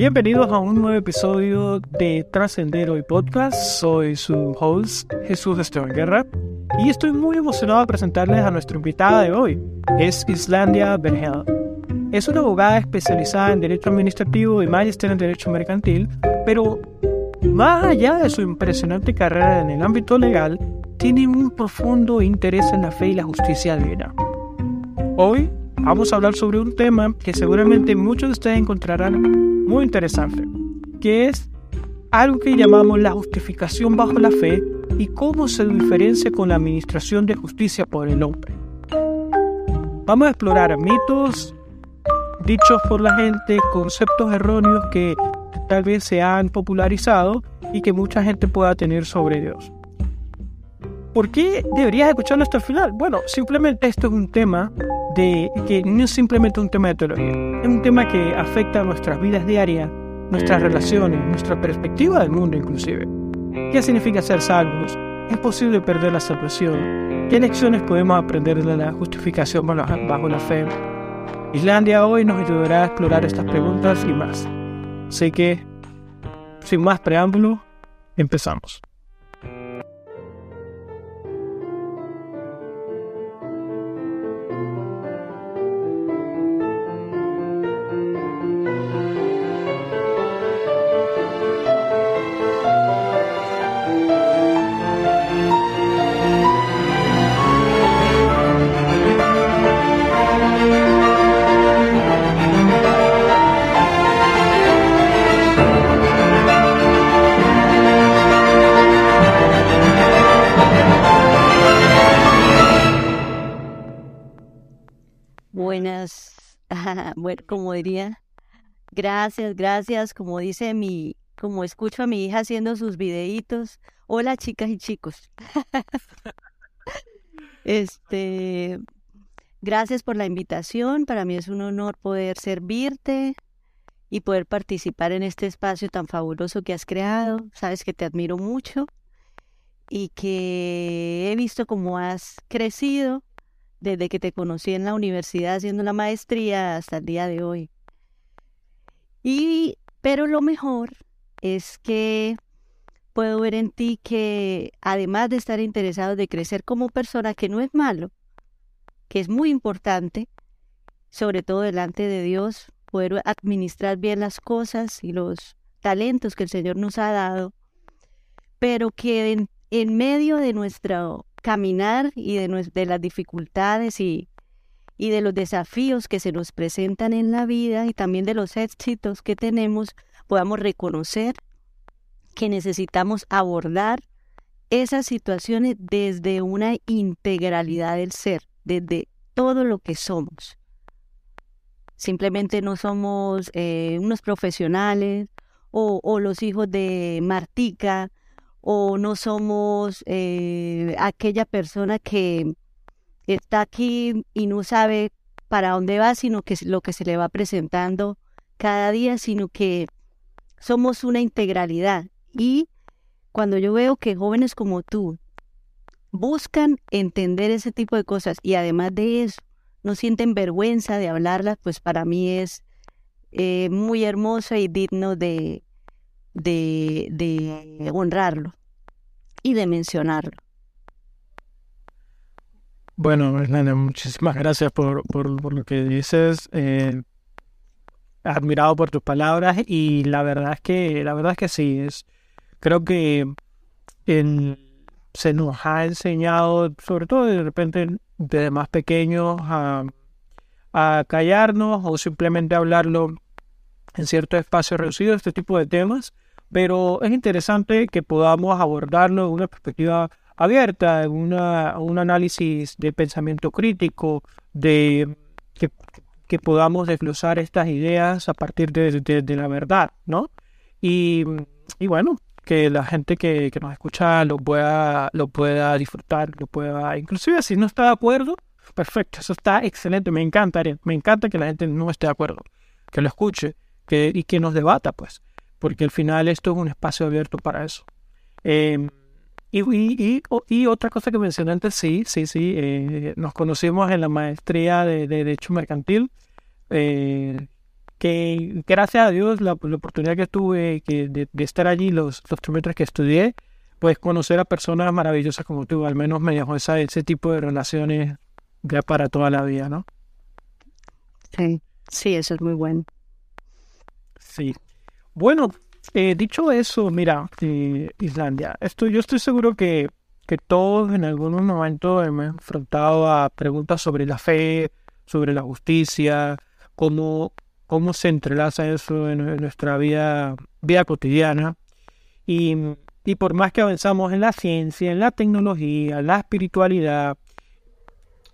Bienvenidos a un nuevo episodio de Trascender Hoy Podcast. Soy su host, Jesús Esteban Guerra, y estoy muy emocionado de presentarles a nuestra invitada de hoy. Es Islandia Bergel. Es una abogada especializada en Derecho Administrativo y Magister en Derecho Mercantil, pero más allá de su impresionante carrera en el ámbito legal, tiene un profundo interés en la fe y la justicia divina. Hoy vamos a hablar sobre un tema que seguramente muchos de ustedes encontrarán muy interesante, que es algo que llamamos la justificación bajo la fe y cómo se diferencia con la administración de justicia por el hombre. Vamos a explorar mitos, dichos por la gente, conceptos erróneos que tal vez se han popularizado y que mucha gente pueda tener sobre Dios. ¿Por qué deberías escucharlo hasta el final? Bueno, simplemente esto es un tema de que no es simplemente un tema de teología, es un tema que afecta a nuestras vidas diarias, nuestras relaciones, nuestra perspectiva del mundo inclusive. ¿Qué significa ser salvos? ¿Es posible perder la salvación? ¿Qué lecciones podemos aprender de la justificación bajo la fe? Islandia hoy nos ayudará a explorar estas preguntas y más. Así que, sin más preámbulo, empezamos. Gracias, gracias, como dice mi, como escucho a mi hija haciendo sus videitos. Hola chicas y chicos. este, gracias por la invitación. Para mí es un honor poder servirte y poder participar en este espacio tan fabuloso que has creado. Sabes que te admiro mucho y que he visto cómo has crecido desde que te conocí en la universidad haciendo la maestría hasta el día de hoy. Y, pero lo mejor es que puedo ver en ti que además de estar interesado de crecer como persona, que no es malo, que es muy importante, sobre todo delante de Dios, poder administrar bien las cosas y los talentos que el Señor nos ha dado, pero que en, medio de nuestro caminar y de, de las dificultades y, y de los desafíos que se nos presentan en la vida y también de los éxitos que tenemos, podamos reconocer que necesitamos abordar esas situaciones desde una integralidad del ser, desde todo lo que somos. Simplemente no somos eh, unos profesionales o, los hijos de Martica o no somos eh, aquella persona que está aquí y no sabe para dónde va, sino que lo que se le va presentando cada día, sino que somos una integralidad. Y cuando yo veo que jóvenes como tú buscan entender ese tipo de cosas y además de eso no sienten vergüenza de hablarlas, pues para mí es eh, muy hermoso y digno de, honrarlo y de mencionarlo. Bueno, muchísimas gracias por, por, lo que dices. Eh, admirado por tus palabras y la verdad es que la verdad es que sí es creo que se nos ha enseñado sobre todo de repente desde más pequeños a, a callarnos o simplemente hablarlo en cierto espacio reducido este tipo de temas pero es interesante que podamos abordarlo de una perspectiva abierta, una, un análisis de pensamiento crítico, de que, podamos desglosar estas ideas a partir de, de, la verdad, ¿no? Y, y, bueno, que la gente que, que, nos escucha lo pueda, lo pueda disfrutar, lo pueda, inclusive si no está de acuerdo, perfecto, eso está excelente, me encanta, me encanta que la gente no esté de acuerdo, que lo escuche que, y que nos debata, pues porque al final esto es un espacio abierto para eso. Em, y, y, y, otra cosa que mencioné antes, sí, sí, sí, eh, nos conocimos en la maestría de, Derecho Mercantil. Eh, que gracias a Dios la, oportunidad que tuve que de, estar allí los, los trimestres que estudié, pues conocer a personas maravillosas como tú, al menos me dejó esa, ese tipo de relaciones ya para toda la vida, ¿no? Sí, sí, eso es muy bueno. Sí. Bueno, eh, dicho eso, mira, eh, Islandia, esto, yo estoy seguro que, que todos en algún momento hemos enfrentado a preguntas sobre la fe, sobre la justicia, cómo, cómo se entrelaza eso en, nuestra vida, vida cotidiana. Y, y por más que avanzamos en la ciencia, en la tecnología, en la espiritualidad,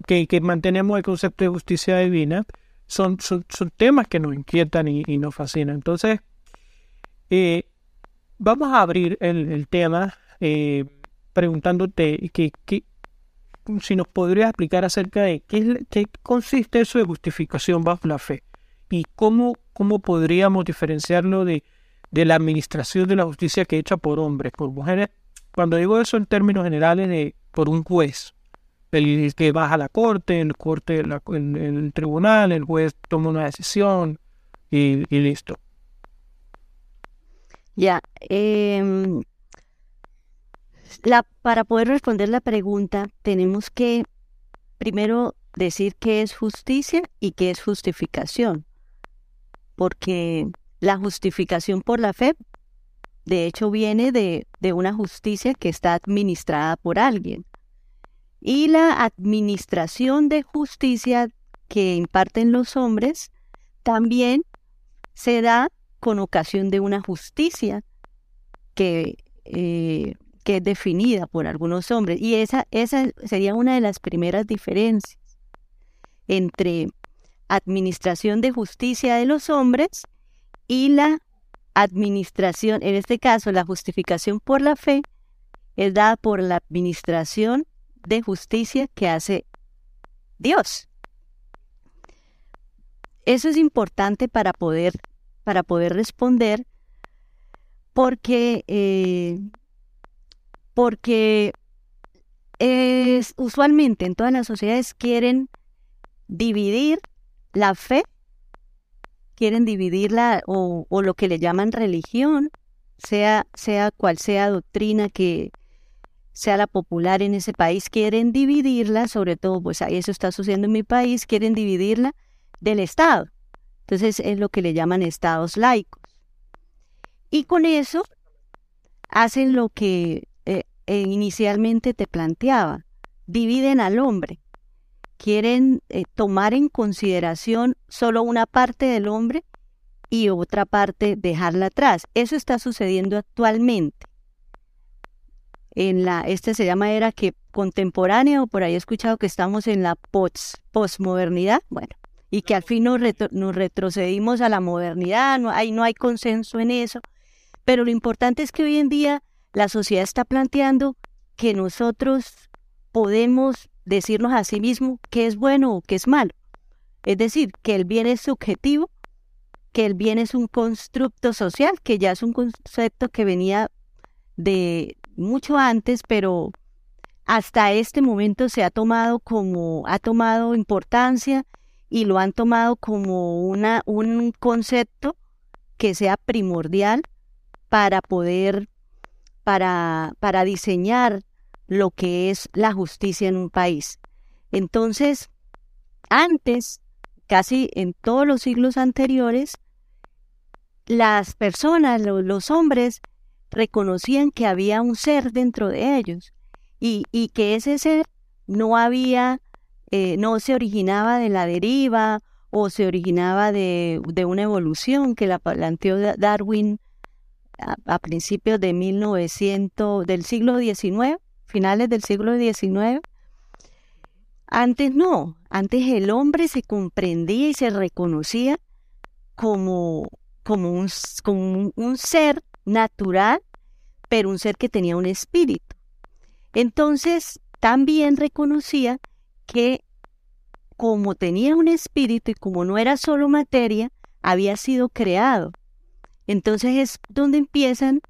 que, que mantenemos el concepto de justicia divina, son, son, temas que nos inquietan y, nos fascinan. Entonces, eh, vamos a abrir el, tema eh, preguntándote que, si nos podrías explicar acerca de qué, qué, consiste eso de justificación bajo la fe y cómo, cómo podríamos diferenciarlo de, de la administración de la justicia que hecha por hombres, por mujeres. Cuando digo eso en términos generales de por un juez, el que baja a la corte, el corte, en, el tribunal, el juez toma una decisión y, listo. Ya, em, la, para poder responder la pregunta tenemos que primero decir qué es justicia y qué es justificación, porque la justificación por la fe, de hecho, viene de, de una justicia que está administrada por alguien. Y la administración de justicia que imparten los hombres también se da con ocasión de una justicia que, eh, que es definida por algunos hombres. Y esa, esa sería una de las primeras diferencias entre administración de justicia de los hombres y la administración, en este caso la justificación por la fe, es dada por la administración de justicia que hace Dios. Eso es importante para poder, para poder responder porque, eh, porque es, usualmente en todas las sociedades quieren dividir la fe, quieren dividirla o, o lo que le llaman religión, sea, sea cual sea doctrina que, sea la popular en ese país, quieren dividirla, sobre todo, pues ahí eso está sucediendo en mi país, quieren dividirla del Estado. Entonces es lo que le llaman estados laicos. Y con eso hacen lo que eh, eh, inicialmente te planteaba, dividen al hombre. Quieren eh, tomar en consideración solo una parte del hombre y otra parte dejarla atrás. Eso está sucediendo actualmente en la, este se llama era que contemporánea, o por ahí he escuchado que estamos en la post, posmodernidad, bueno, y que al fin nos, retrocedimos a la modernidad, no hay, no hay consenso en eso, pero lo importante es que hoy en día la sociedad está planteando que nosotros podemos decirnos a sí mismo qué es bueno o qué es malo. Es decir, que el bien es subjetivo, que el bien es un constructo social, que ya es un concepto que venía de, mucho antes, pero hasta este momento se ha tomado como, ha tomado importancia y lo han tomado como una, un concepto que sea primordial para poder, para, para diseñar lo que es la justicia en un país. Entonces, antes, casi en todos los siglos anteriores, las personas, los hombres, reconocían que había un ser dentro de ellos y, que ese ser no había, eh, no se originaba de la deriva o se originaba de, una evolución que la planteó Darwin a, principios de 1900, del siglo XIX, finales del siglo XIX. Antes no, antes el hombre se comprendía y se reconocía como, como, un, como un ser natural, pero un ser que tenía un espíritu. Entonces, también reconocía que como tenía un espíritu y como no era solo materia, había sido creado. Entonces es donde empiezan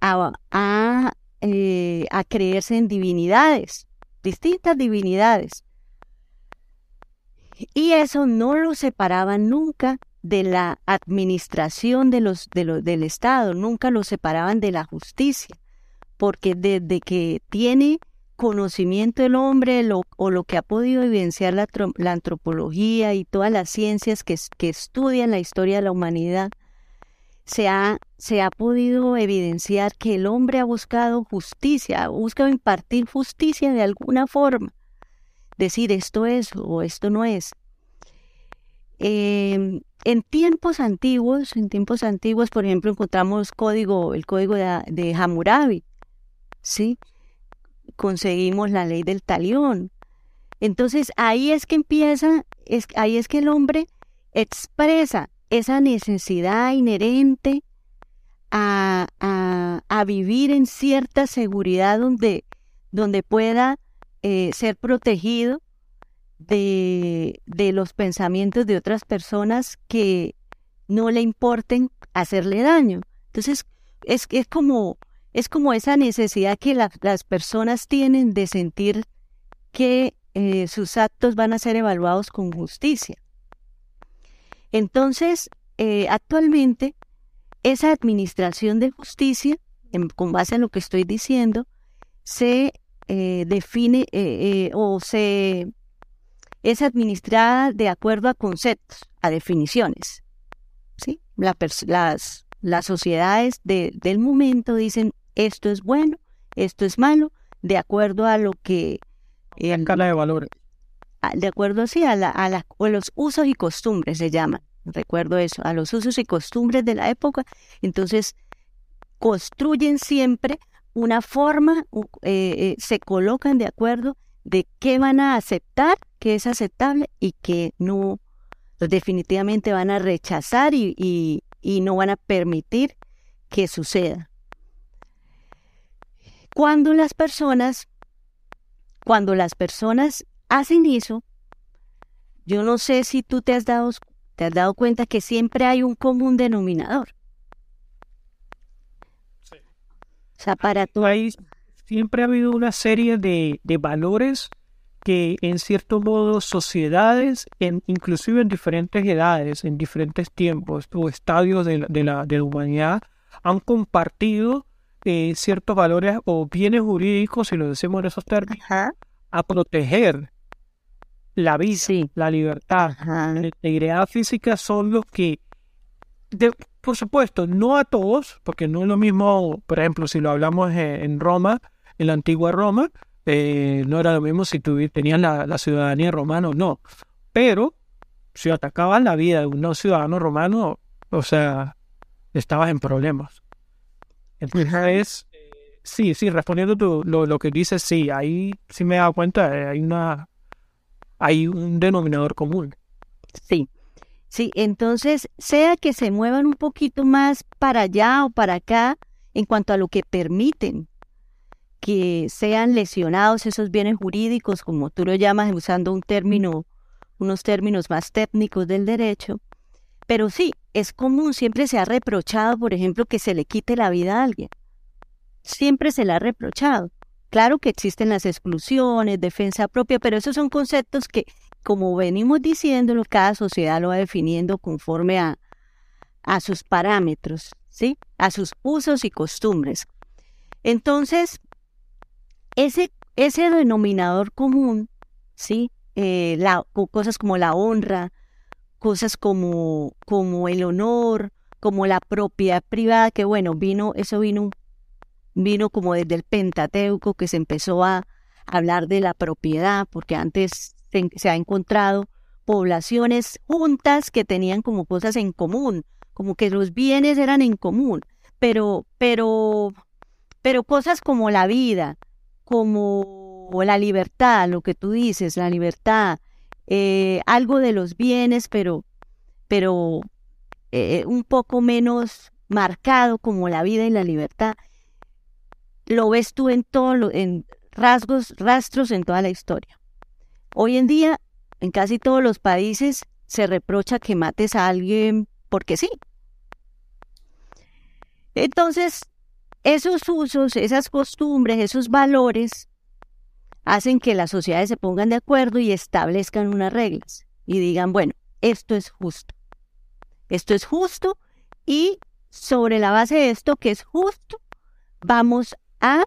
a, a, eh, creerse en divinidades, distintas divinidades. Y eso no lo separaba nunca de la administración de los, de del Estado, nunca lo separaban de la justicia, porque desde que tiene conocimiento el hombre o lo que ha podido evidenciar la, antropología y todas las ciencias que, que, estudian la historia de la humanidad, se ha, se ha podido evidenciar que el hombre ha buscado justicia, ha buscado impartir justicia de alguna forma, decir esto es o esto no es. Em, en tiempos antiguos, en tiempos antiguos, por ejemplo, encontramos código, el código de, de Hammurabi, ¿sí? Conseguimos la ley del talión. Entonces ahí es que empieza, es, ahí es que el hombre expresa esa necesidad inherente a, a, vivir en cierta seguridad donde, donde pueda eh, ser protegido de, de los pensamientos de otras personas que no le importen hacerle daño. Entonces, es, es, como, es como esa necesidad que las personas tienen de sentir que eh, sus actos van a ser evaluados con justicia. Entonces, eh, actualmente, esa administración de justicia, con base en lo que estoy diciendo, se eh, define o se es administrada de acuerdo a conceptos, a definiciones. ¿sí? las, las sociedades del momento dicen esto es bueno, esto es malo, de acuerdo a lo que... Eh, escala de valores. De acuerdo así a, la, a, la, a los usos y costumbres se llaman. Recuerdo eso, a los usos y costumbres de la época. Entonces, construyen siempre una forma, eh, eh, se colocan de acuerdo de qué van a aceptar, qué es aceptable y qué no, definitivamente van a rechazar y, y, no van a permitir que suceda. Cuando las personas, cuando las personas hacen eso, yo no sé si tú te has dado, te has dado cuenta que siempre hay un común denominador. Sí. O sea, para tu país siempre ha habido una serie de, valores que en cierto modo sociedades, en, inclusive en diferentes edades, en diferentes tiempos o estadios de, la, de la, humanidad, han compartido eh, ciertos valores o bienes jurídicos, si lo decimos en esos términos, a proteger la vida, la libertad, la integridad física son los que, por supuesto, no a todos, porque no es lo mismo, por ejemplo, si lo hablamos en Roma, en la antigua Roma, eh, no era lo mismo si tú tenías la, ciudadanía romana o no. Pero si atacaban la vida de un no ciudadano romano, o sea, estabas en problemas. Entonces, sí, sí, respondiendo tú, lo, que dices, sí, ahí sí me he dado cuenta, eh, hay una, hay un denominador común. Sí, sí, entonces, sea que se muevan un poquito más para allá o para acá en cuanto a lo que permiten, que sean lesionados esos bienes jurídicos, como tú lo llamas, usando un término, unos términos más técnicos del derecho. Pero sí, es común, siempre se ha reprochado, por ejemplo, que se le quite la vida a alguien. Siempre se le ha reprochado. Claro que existen las exclusiones, defensa propia, pero esos son conceptos que, como venimos diciendo, cada sociedad lo va definiendo conforme a, a sus parámetros, ¿sí? A sus usos y costumbres. Entonces, ese, ese denominador común, ¿sí? Eh, la, cosas como la honra, cosas como, como el honor, como la propiedad privada, que bueno, vino, eso vino, vino como desde el Pentateuco, que se empezó a hablar de la propiedad, porque antes se, se ha encontrado poblaciones juntas que tenían como cosas en común, como que los bienes eran en común, pero, pero, pero cosas como la vida, como la libertad, lo que tú dices, la libertad, eh, algo de los bienes, pero, pero eh, un poco menos marcado como la vida y la libertad. Lo ves tú en todo, en rasgos, rastros en toda la historia. Hoy en día, en casi todos los países, se reprocha que mates a alguien porque sí. Entonces, esos usos, esas costumbres, esos valores hacen que las sociedades se pongan de acuerdo y establezcan unas reglas y digan, bueno, esto es justo. Esto es justo y sobre la base de esto que es justo, vamos a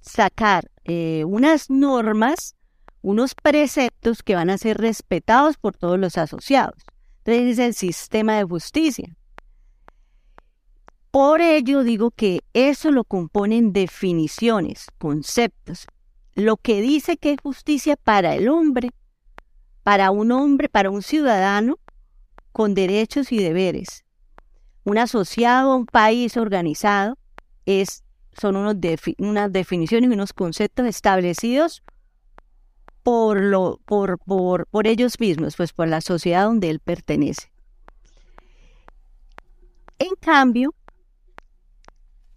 sacar eh, unas normas, unos preceptos que van a ser respetados por todos los asociados. Entonces es el sistema de justicia. Por ello digo que eso lo componen definiciones, conceptos. Lo que dice que es justicia para el hombre, para un hombre, para un ciudadano con derechos y deberes. Un asociado a un país organizado es, son unos unas definiciones y unos conceptos establecidos por, lo, por, por, por ellos mismos, pues por la sociedad donde él pertenece. En cambio,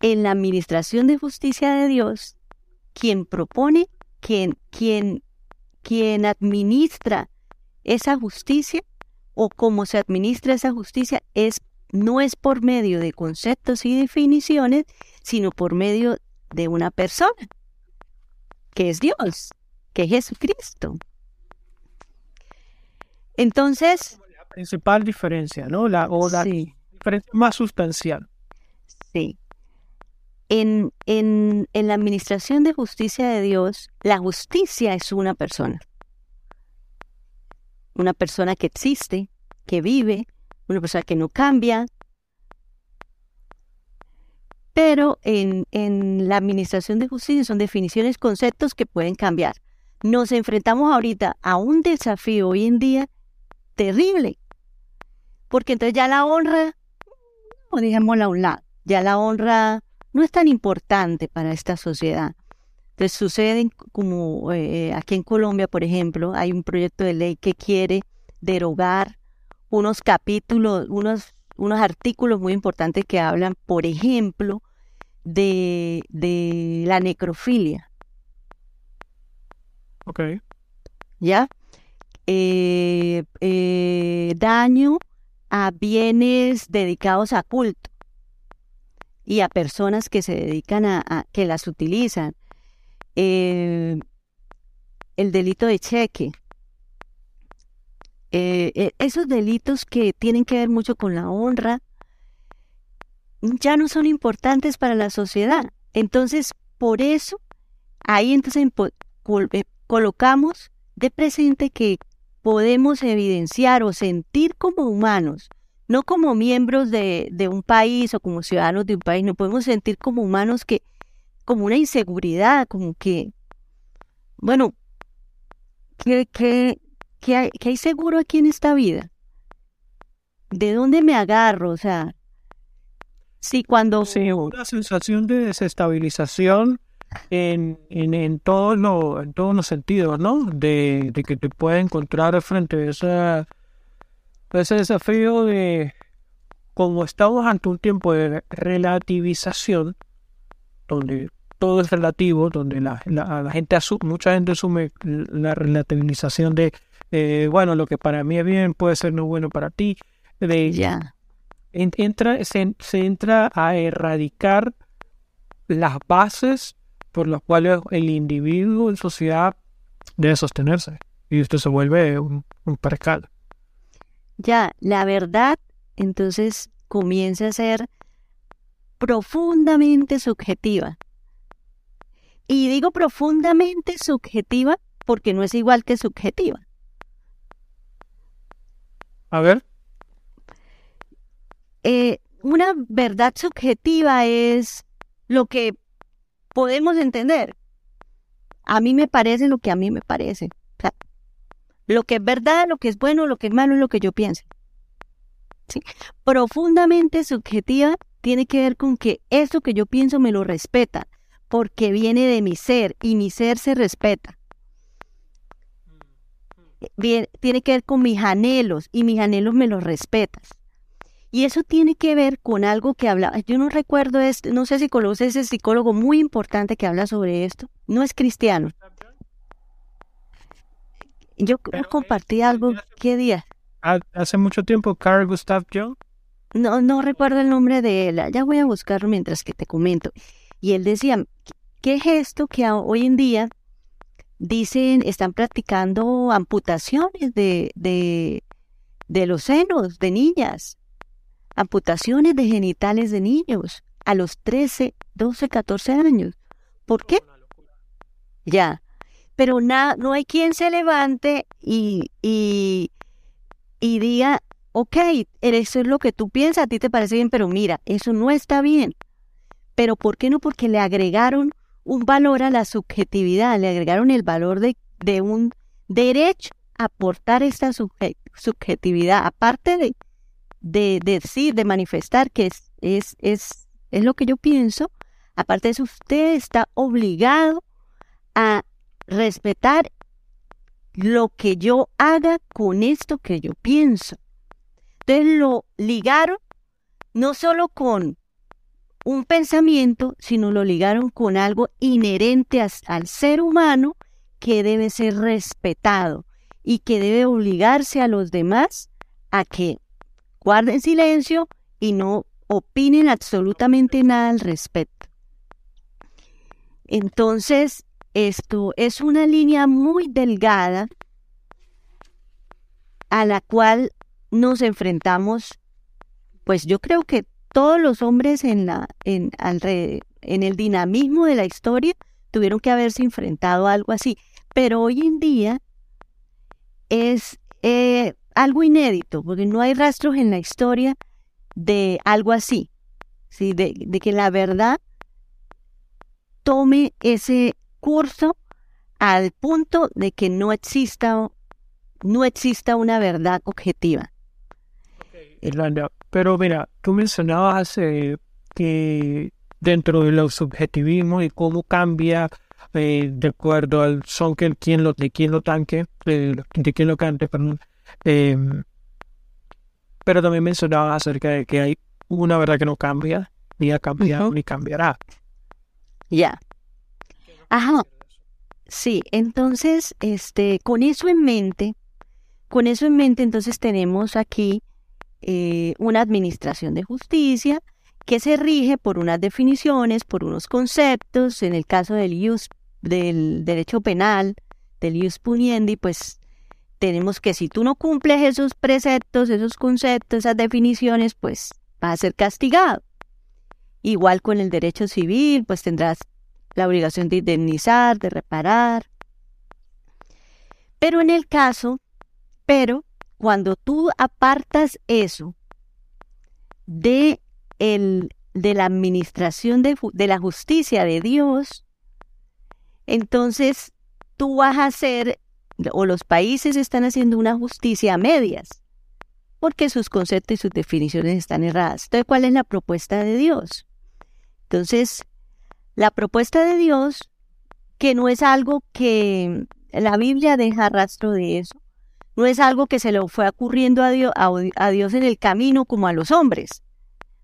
en la administración de justicia de Dios, quien propone, quien, quien, quien administra esa justicia o cómo se administra esa justicia es no es por medio de conceptos y definiciones, sino por medio de una persona, que es Dios, que es Jesucristo. Entonces... La principal diferencia, ¿no? La, o la diferencia más sustancial. Sí. En, en, en la administración de justicia de Dios, la justicia es una persona. Una persona que existe, que vive, una persona que no cambia. Pero en, en la administración de justicia son definiciones, conceptos que pueden cambiar. Nos enfrentamos ahorita a un desafío hoy en día terrible, porque entonces ya la honra, o dejémosla a un lado, ya la honra no es tan importante para esta sociedad. Entonces sucede como eh, aquí en Colombia, por ejemplo, hay un proyecto de ley que quiere derogar unos capítulos, unos, unos artículos muy importantes que hablan, por ejemplo, de, de la necrofilia. Ok. ¿Ya? Eh, eh, daño a bienes dedicados a culto y a personas que se dedican a, que las utilizan. Eh, el delito de cheque. Eh, eh, esos delitos que tienen que ver mucho con la honra ya no son importantes para la sociedad. Entonces, por eso, ahí entonces colocamos de presente que podemos evidenciar o sentir como humanos no como miembros de, un país o como ciudadanos de un país, no podemos sentir como humanos que, como una inseguridad, como que, bueno, que, hay, que hay seguro aquí en esta vida. ¿De dónde me agarro? O sea, sí, cuando... Sí, una sensación de desestabilización en, en, en, todos los sentidos, ¿no? De, de que te puede encontrar frente a esa ese desafío de, como estamos ante un tiempo de relativización, donde todo es relativo, donde la, la, gente asume, mucha gente asume la relativización de, bueno, lo que para mí es bien puede ser no bueno para ti. De, ya. entra, se, se entra a erradicar las bases por las cuales el individuo en sociedad debe sostenerse. Y esto se vuelve un, un percal ya la verdad entonces comienza a ser profundamente subjetiva. Y digo profundamente subjetiva porque no es igual que subjetiva. A ver. Eh, una verdad subjetiva es lo que podemos entender. A mí me parece lo que a mí me parece. Lo que es verdad, lo que es bueno, lo que es malo es lo que yo pienso. ¿Sí? Profundamente subjetiva tiene que ver con que eso que yo pienso me lo respeta, porque viene de mi ser y mi ser se respeta. tiene que ver con mis anhelos y mis anhelos me los respetas. Y eso tiene que ver con algo que habla, yo no recuerdo, este, no sé si conoces ese psicólogo muy importante que habla sobre esto, no es cristiano, yo compartí algo, ¿qué día? Hace mucho tiempo, Carl Gustav Jung. No, no recuerdo el nombre de él, ya voy a buscarlo mientras que te comento. Y él decía, ¿qué es esto que hoy en día dicen, están practicando amputaciones de, de, de los senos de niñas, amputaciones de genitales de niños a los 13, 12, 14 años. ¿Por qué? Ya. Pero no hay quien se levante y, y, diga, ok, eso es lo que tú piensas, a ti te parece bien, pero mira, eso no está bien. Pero ¿por qué no? Porque le agregaron un valor a la subjetividad, le agregaron el valor de, de un derecho a aportar esta subjetividad, aparte de, de, decir, de manifestar que es, es, es, es lo que yo pienso, aparte de eso, usted está obligado a respetar lo que yo haga con esto que yo pienso. Entonces lo ligaron no solo con un pensamiento, sino lo ligaron con algo inherente al ser humano que debe ser respetado y que debe obligarse a los demás a que guarden silencio y no opinen absolutamente nada al respecto. Entonces, esto es una línea muy delgada a la cual nos enfrentamos, pues yo creo que todos los hombres en, la, en, en el dinamismo de la historia tuvieron que haberse enfrentado a algo así. Pero hoy en día es eh, algo inédito, porque no hay rastros en la historia de algo así, ¿sí? de, de que la verdad tome ese curso al punto de que no exista, no exista una verdad objetiva. Irlanda, pero mira, tú mencionabas eh, que dentro de los subjetivismos y cómo cambia eh, de acuerdo al son que quien lo, de quien lo tanque, de, quien lo cante, perdón. Em, pero también mencionabas acerca de que hay una verdad que no cambia, ni ha cambiado, ni cambiará. Ya. Ajá. Sí, entonces, este, con eso en mente, con eso en mente, entonces tenemos aquí eh, una administración de justicia que se rige por unas definiciones, por unos conceptos, en el caso del, del derecho penal, del ius puniendi, pues tenemos que si tú no cumples esos preceptos, esos conceptos, esas definiciones, pues vas a ser castigado. Igual con el derecho civil, pues tendrás la obligación de indemnizar, de reparar. Pero en el caso, pero cuando tú apartas eso de, el, de la administración de, de la justicia de Dios, entonces tú vas a hacer, o los países están haciendo una justicia a medias, porque sus conceptos y sus definiciones están erradas. Entonces, ¿cuál es la propuesta de Dios? Entonces, la propuesta de Dios, que no es algo que la Biblia deja rastro de eso, no es algo que se le fue ocurriendo a Dios, a, Dios en el camino como a los hombres.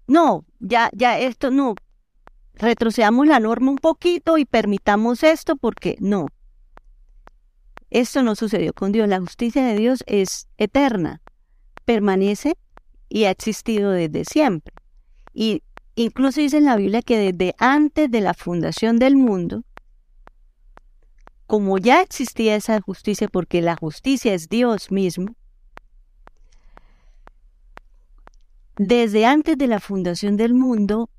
No, ya, ya esto no. Retrocedamos la norma un poquito y permitamos esto porque no. Esto no sucedió con Dios. La justicia de Dios es eterna, permanece y ha existido desde siempre. Y incluso dice en la Biblia que desde antes de la fundación del mundo, como ya existía esa justicia, porque la justicia es Dios mismo, desde antes de la fundación del mundo,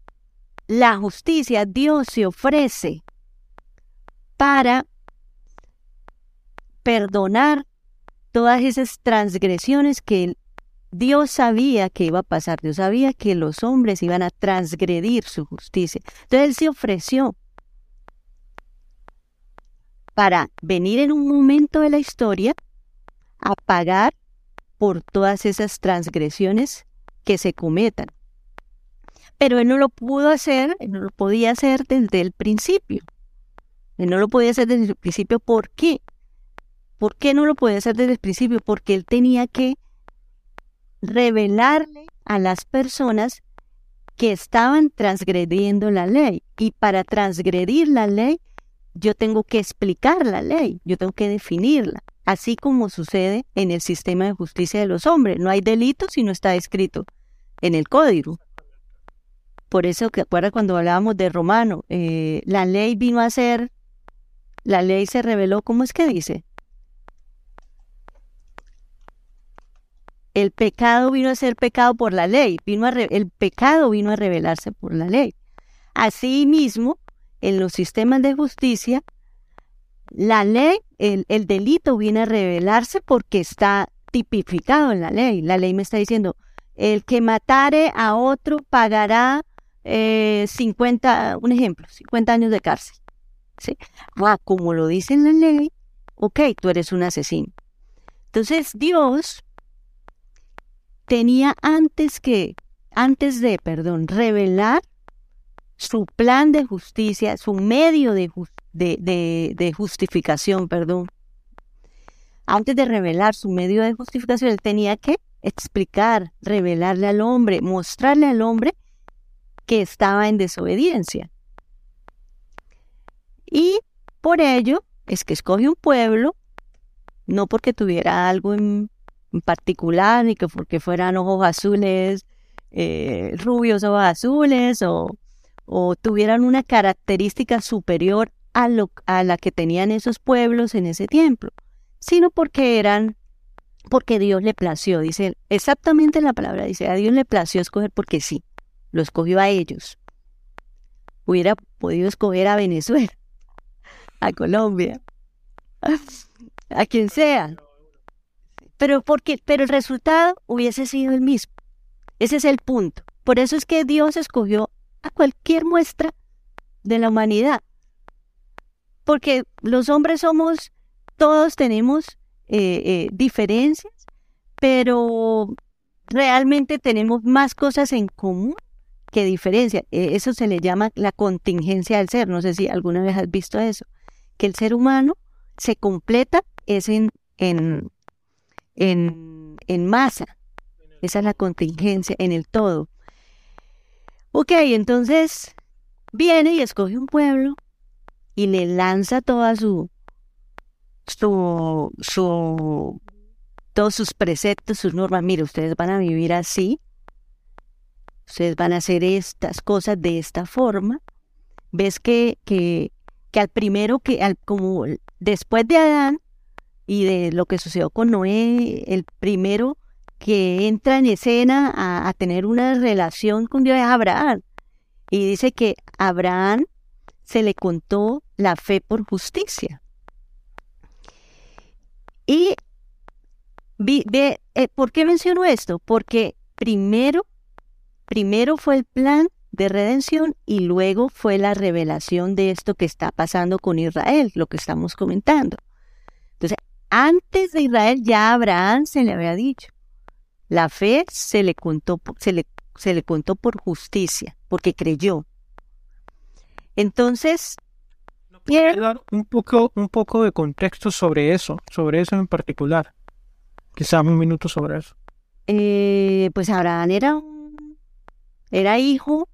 la justicia, Dios se ofrece para perdonar todas esas transgresiones que Dios sabía que iba a pasar, Dios sabía que los hombres iban a transgredir su justicia. Entonces Él se ofreció para venir en un momento de la historia a pagar por todas esas transgresiones que se cometan. Pero él no lo pudo hacer, él no lo podía hacer desde el principio. Él no lo podía hacer desde el principio. ¿Por qué? ¿Por qué no lo podía hacer desde el principio? Porque él tenía que revelarle a las personas que estaban transgrediendo la ley. Y para transgredir la ley yo tengo que explicar la ley, yo tengo que definirla, así como sucede en el sistema de justicia de los hombres. No hay delito si no está escrito en el código. Por eso que acuerda cuando hablábamos de Romano, eh, la ley vino a ser, la ley se reveló, ¿cómo es que dice? El pecado vino a ser pecado por la ley, vino el pecado vino a revelarse por la ley. Asimismo, en los sistemas de justicia, la ley, el, el delito viene a revelarse porque está tipificado en la ley. La ley me está diciendo, el que matare a otro pagará eh, 50, un ejemplo, 50 años de cárcel. ¿sí? Ah, como lo dice en la ley, ok, tú eres un asesino. Entonces Dios tenía antes que, antes de, perdón, revelar su plan de justicia, su medio de, de, de, justificación, perdón. Antes de revelar su medio de justificación, él tenía que explicar, revelarle al hombre, mostrarle al hombre que estaba en desobediencia. Y por ello es que escoge un pueblo, no porque tuviera algo en, particular, ni que porque fueran ojos azules, eh, rubios ojos azules, o, o, tuvieran una característica superior a, lo, a la que tenían esos pueblos en ese tiempo, sino porque eran, porque Dios le plació, dice exactamente la palabra, dice, a Dios le plació escoger porque sí, lo escogió a ellos. Hubiera podido escoger a Venezuela, a Colombia, a quien sea. Pero, porque, pero el resultado hubiese sido el mismo. Ese es el punto. Por eso es que Dios escogió a cualquier muestra de la humanidad. Porque los hombres somos, todos tenemos eh, eh, diferencias, pero realmente tenemos más cosas en común que diferencia. E, eso se le llama la contingencia del ser. No sé si alguna vez has visto eso. Que el ser humano se completa es en, en, en masa. Esa es la contingencia en el todo. Ok, entonces viene y escoge un pueblo y le lanza toda su, su, su, todos sus preceptos, sus normas. Mire, ustedes van a vivir así, ustedes van a hacer estas cosas de esta forma. Ves que, que, que al primero que, al, como después de Adán y de lo que sucedió con Noé, el primero que entra en escena a, a tener una relación con Dios es Abraham. Y dice que Abraham se le contó la fe por justicia. Y ve, eh, ¿por qué menciono esto? Porque primero Primero fue el plan de redención y luego fue la revelación de esto que está pasando con Israel, lo que estamos comentando. Antes de Israel ya Abraham se le había dicho, la fe se le contó, se le, se le contó por justicia, porque creyó. Entonces, dar un poco, un poco de contexto sobre eso, sobre eso en particular. Quizá un minuto sobre eso. Eh, pues Abraham era un era hijo,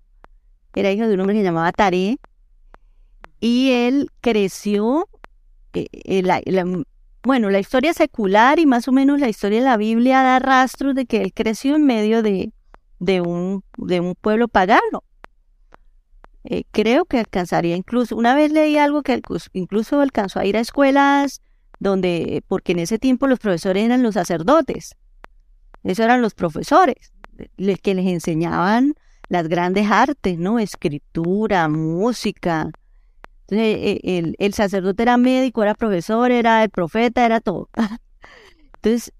era hijo de un hombre que se llamaba Taré, y él creció, eh, eh, bueno, la historia secular y más o menos la historia de la Biblia da rastros de que él creció en medio de, de, un, de un pueblo pagano. Eh, creo que alcanzaría incluso, una vez leí algo que incluso alcanzó a ir a escuelas donde, porque en ese tiempo los profesores eran los sacerdotes, esos eran los profesores, que les enseñaban las grandes artes, ¿no? Escritura, música. Entonces, e, el, el, sacerdote era médico, era profesor, era el profeta, era todo. Entonces,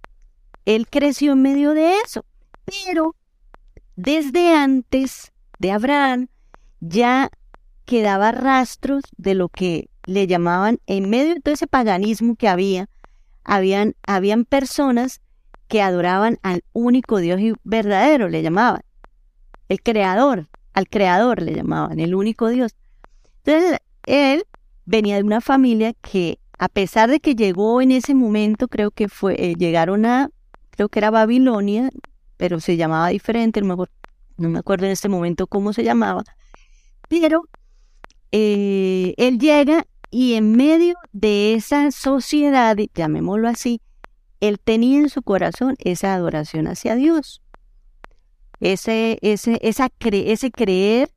él creció en medio de eso. Pero desde antes de Abraham ya quedaba rastros de lo que le llamaban, en medio de todo ese paganismo que había, habían, habían personas que adoraban al único Dios verdadero, le llamaban el creador, al creador le llamaban, el único Dios. Entonces, él venía de una familia que, a pesar de que llegó en ese momento, creo que fue, eh, llegaron a, creo que era Babilonia, pero se llamaba diferente, no me acuerdo, en este momento cómo se llamaba, pero eh, él llega y en medio de esa sociedad, llamémoslo así, él tenía en su corazón esa adoración hacia Dios. Ese, ese, esa ese creer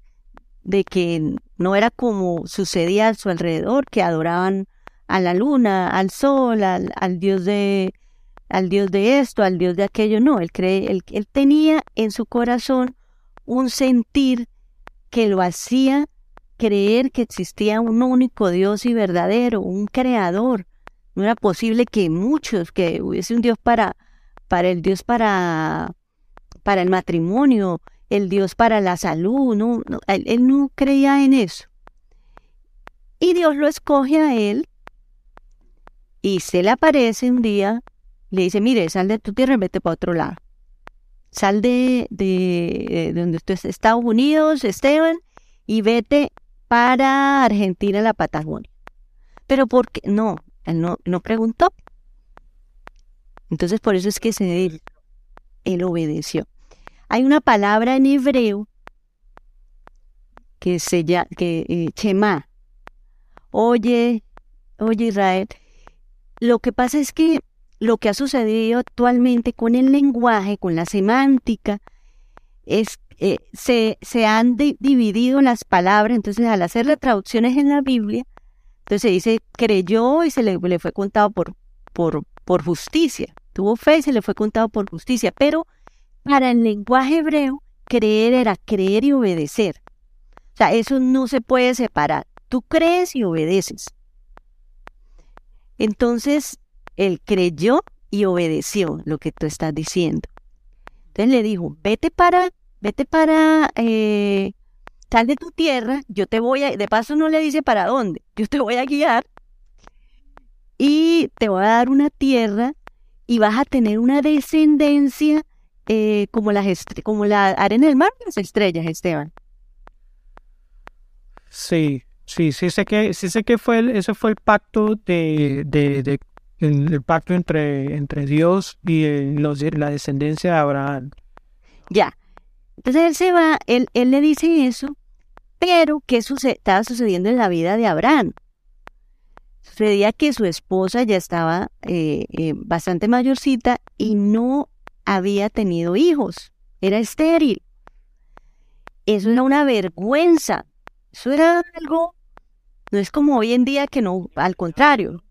de que no era como sucedía a su alrededor, que adoraban a la luna, al sol, al, dios de, al Dios de esto, al Dios de aquello, no, él, cree, él, él tenía en su corazón un sentir que lo hacía creer que existía un único Dios y verdadero, un creador. No era posible que muchos, que hubiese un Dios para, para el Dios para, para el matrimonio, el Dios para la salud, no, él no creía en eso. Y Dios lo escoge a él y se le aparece un día, le dice, mire, sal de tu tierra y vete para otro lado. Sal de, de, de donde estás, Estados Unidos, Esteban, y vete para Argentina, la Patagonia. Pero ¿por qué? No, él no, no preguntó. Entonces por eso es que se, él obedeció. Hay una palabra en hebreo que se llama, eh. Oye, oye Israel, lo que pasa es que lo que ha sucedido actualmente con el lenguaje, con la semántica, es eh, se, se, han dividido las palabras, entonces al hacer las traducciones en la Biblia, entonces se dice creyó y se le, le fue contado por, por, por justicia, tuvo fe y se le fue contado por justicia, pero para el lenguaje hebreo, creer era creer y obedecer. O sea, eso no se puede separar. Tú crees y obedeces. Entonces, él creyó y obedeció lo que tú estás diciendo. Entonces le dijo, vete para, vete para, eh, sal de tu tierra, yo te voy a, de paso no le dice para dónde, yo te voy a guiar y te voy a dar una tierra y vas a tener una descendencia eh, como, las como la arena del mar, las estrellas, Esteban. Sí, Sí, sí sé que, sí sé que fue el, ese fue el pacto de, de, el, pacto entre, entre Dios y los, la descendencia de Abraham. Ya. Entonces él se va, él, él le dice eso, pero ¿qué estaba sucediendo en la vida de Abraham? Sucedía que su esposa ya estaba eh, eh, bastante mayorcita y no había tenido hijos, era estéril. Eso era una vergüenza, eso era algo no es como hoy en día que no, al contrario,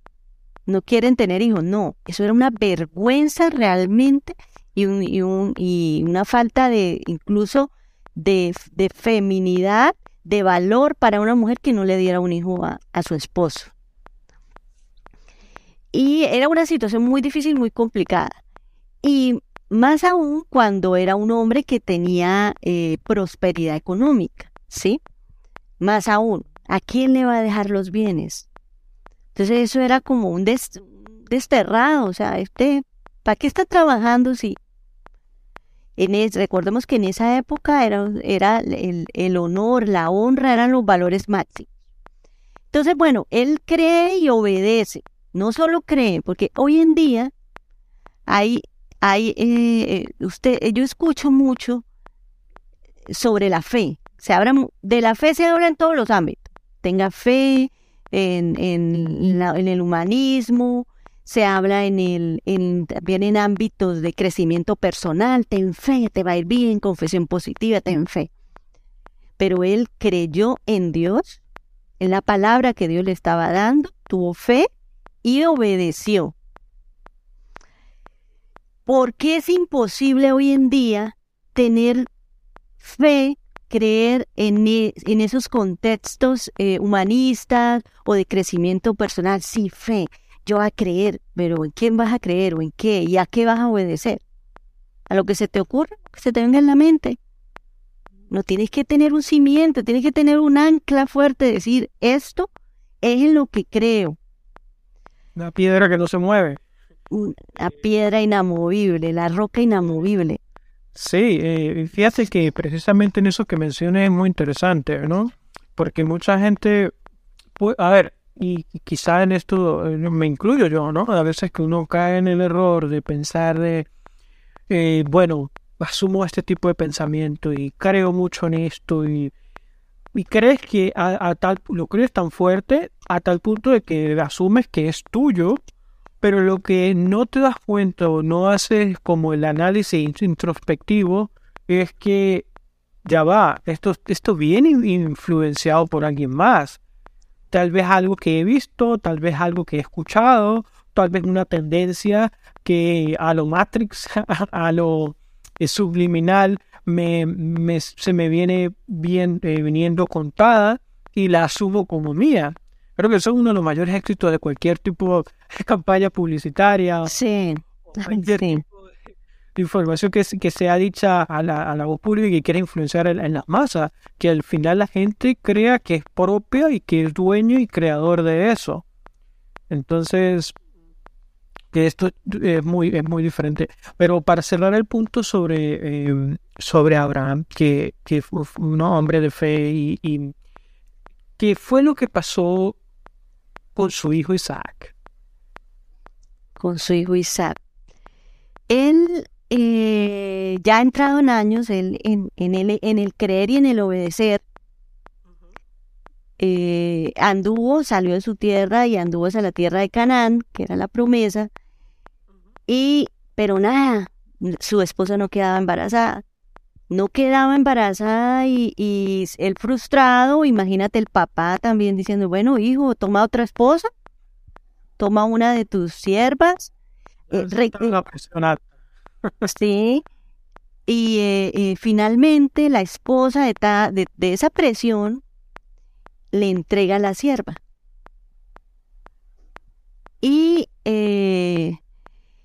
no quieren tener hijos. No, eso era una vergüenza realmente y, un, y, una falta de incluso de, feminidad, de valor para una mujer que no le diera un hijo a, su esposo. Y era una situación muy difícil, muy complicada. Y más aún cuando era un hombre que tenía eh, prosperidad económica, ¿sí? Más aún, ¿a quién le va a dejar los bienes? Entonces eso era como un desterrado, o sea, este, ¿para qué está trabajando si? En recordemos que en esa época era, era el, el honor, la honra eran los valores máximos. Entonces, bueno, él cree y obedece. No solo cree, porque hoy en día hay, hay eh, usted, yo escucho mucho sobre la fe. Se habla, de la fe se habla en todos los ámbitos tenga fe en, en, el humanismo, se habla en el, en, también en ámbitos de crecimiento personal, ten fe, te va a ir bien, confesión positiva, ten fe. Pero él creyó en Dios, en la palabra que Dios le estaba dando, tuvo fe y obedeció. ¿Por qué es imposible hoy en día tener fe creer en, e, en esos contextos eh, humanistas o de crecimiento personal. Sí, fe, yo voy a creer, pero ¿en quién vas a creer o en qué? ¿Y a qué vas a obedecer? A lo que se te ocurra, que se te venga en la mente. No tienes que tener un cimiento, tienes que tener un ancla fuerte, decir, esto es en lo que creo. Una piedra que no se mueve. Una piedra inamovible, la roca inamovible. Sí, eh, fíjate que precisamente en eso que mencioné es muy interesante, ¿no? Porque mucha gente, a ver, y quizá en esto eh, me incluyo yo, ¿no? A veces que uno cae en el error de pensar de, eh, bueno, asumo este tipo de pensamiento y creo mucho en esto y, y crees que a, tal, lo crees tan fuerte a tal punto de que asumes que es tuyo pero lo que no te das cuenta o no haces como el análisis introspectivo es que ya va, esto, esto viene influenciado por alguien más. Tal vez algo que he visto, tal vez algo que he escuchado, tal vez una tendencia que a lo Matrix, a, lo subliminal, me, se me viene bien, eh, viniendo contada y la asumo como mía. Creo que eso es uno de los mayores éxitos de cualquier tipo de campaña publicitaria. Sí. sí información que, que sea dicha a la, a la voz pública y que quiera influenciar en, las masas, que al final la gente crea que es propia y que es dueño y creador de eso. Entonces, que esto es muy, es muy diferente. Pero para cerrar el punto sobre, em, sobre Abraham, que, que fue un hombre de fe y, y qué fue lo que pasó con su hijo Isaac. Con su hijo Isaac. Él eh, ya ha entrado en años en, en, el, en, el, creer y en el obedecer, eh, anduvo, salió de su tierra y anduvo hacia la tierra de Canaán, que era la promesa, y, pero nada, su esposa no quedaba embarazada. No quedaba embarazada y, y él frustrado, imagínate el papá también diciendo, bueno, hijo, toma otra esposa, toma una de tus siervas. Eh, Sí. Y eh, eh, finalmente la esposa de, de, esa presión le entrega a la sierva. Y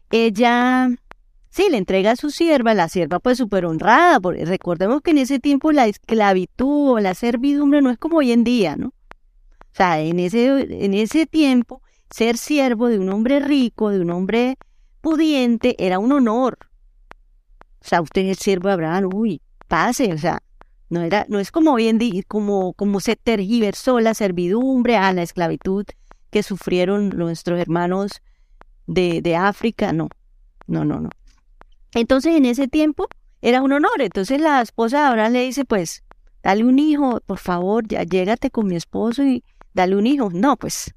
ella, sí, le entrega a su sierva, la sierva pues súper honrada, porque recordemos que en ese tiempo la esclavitud o la servidumbre no es como hoy en día, ¿no? O sea, en ese, en ese tiempo, ser siervo de un hombre rico, de un hombre pudiente, era un honor. O sea, usted es siervo de Abraham, uy, pase, o sea, no era, no es como hoy en día, como, como se tergiversó la servidumbre a la esclavitud que sufrieron nuestros hermanos de, de África, no, no, no, no. Entonces en ese tiempo era un honor, entonces la esposa de Abraham le dice, pues, dale un hijo, por favor, ya llégate con mi esposo y dale un hijo. No, pues,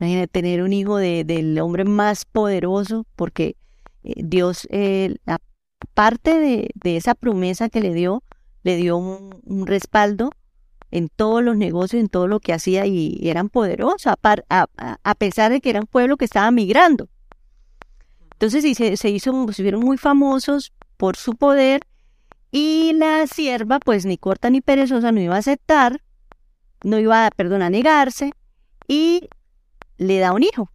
imagínate tener un hijo de, del hombre más poderoso, porque eh, Dios, eh, parte de, esa promesa que le dio, le dio un, respaldo en todos los negocios, en todo lo que hacía y, eran poderosos, a, pesar de que eran pueblo que estaba migrando. Entonces se, se hizo, se vieron muy famosos por su poder y la sierva, pues ni corta ni perezosa, no iba a aceptar, no iba, perdón, a negarse y le da un hijo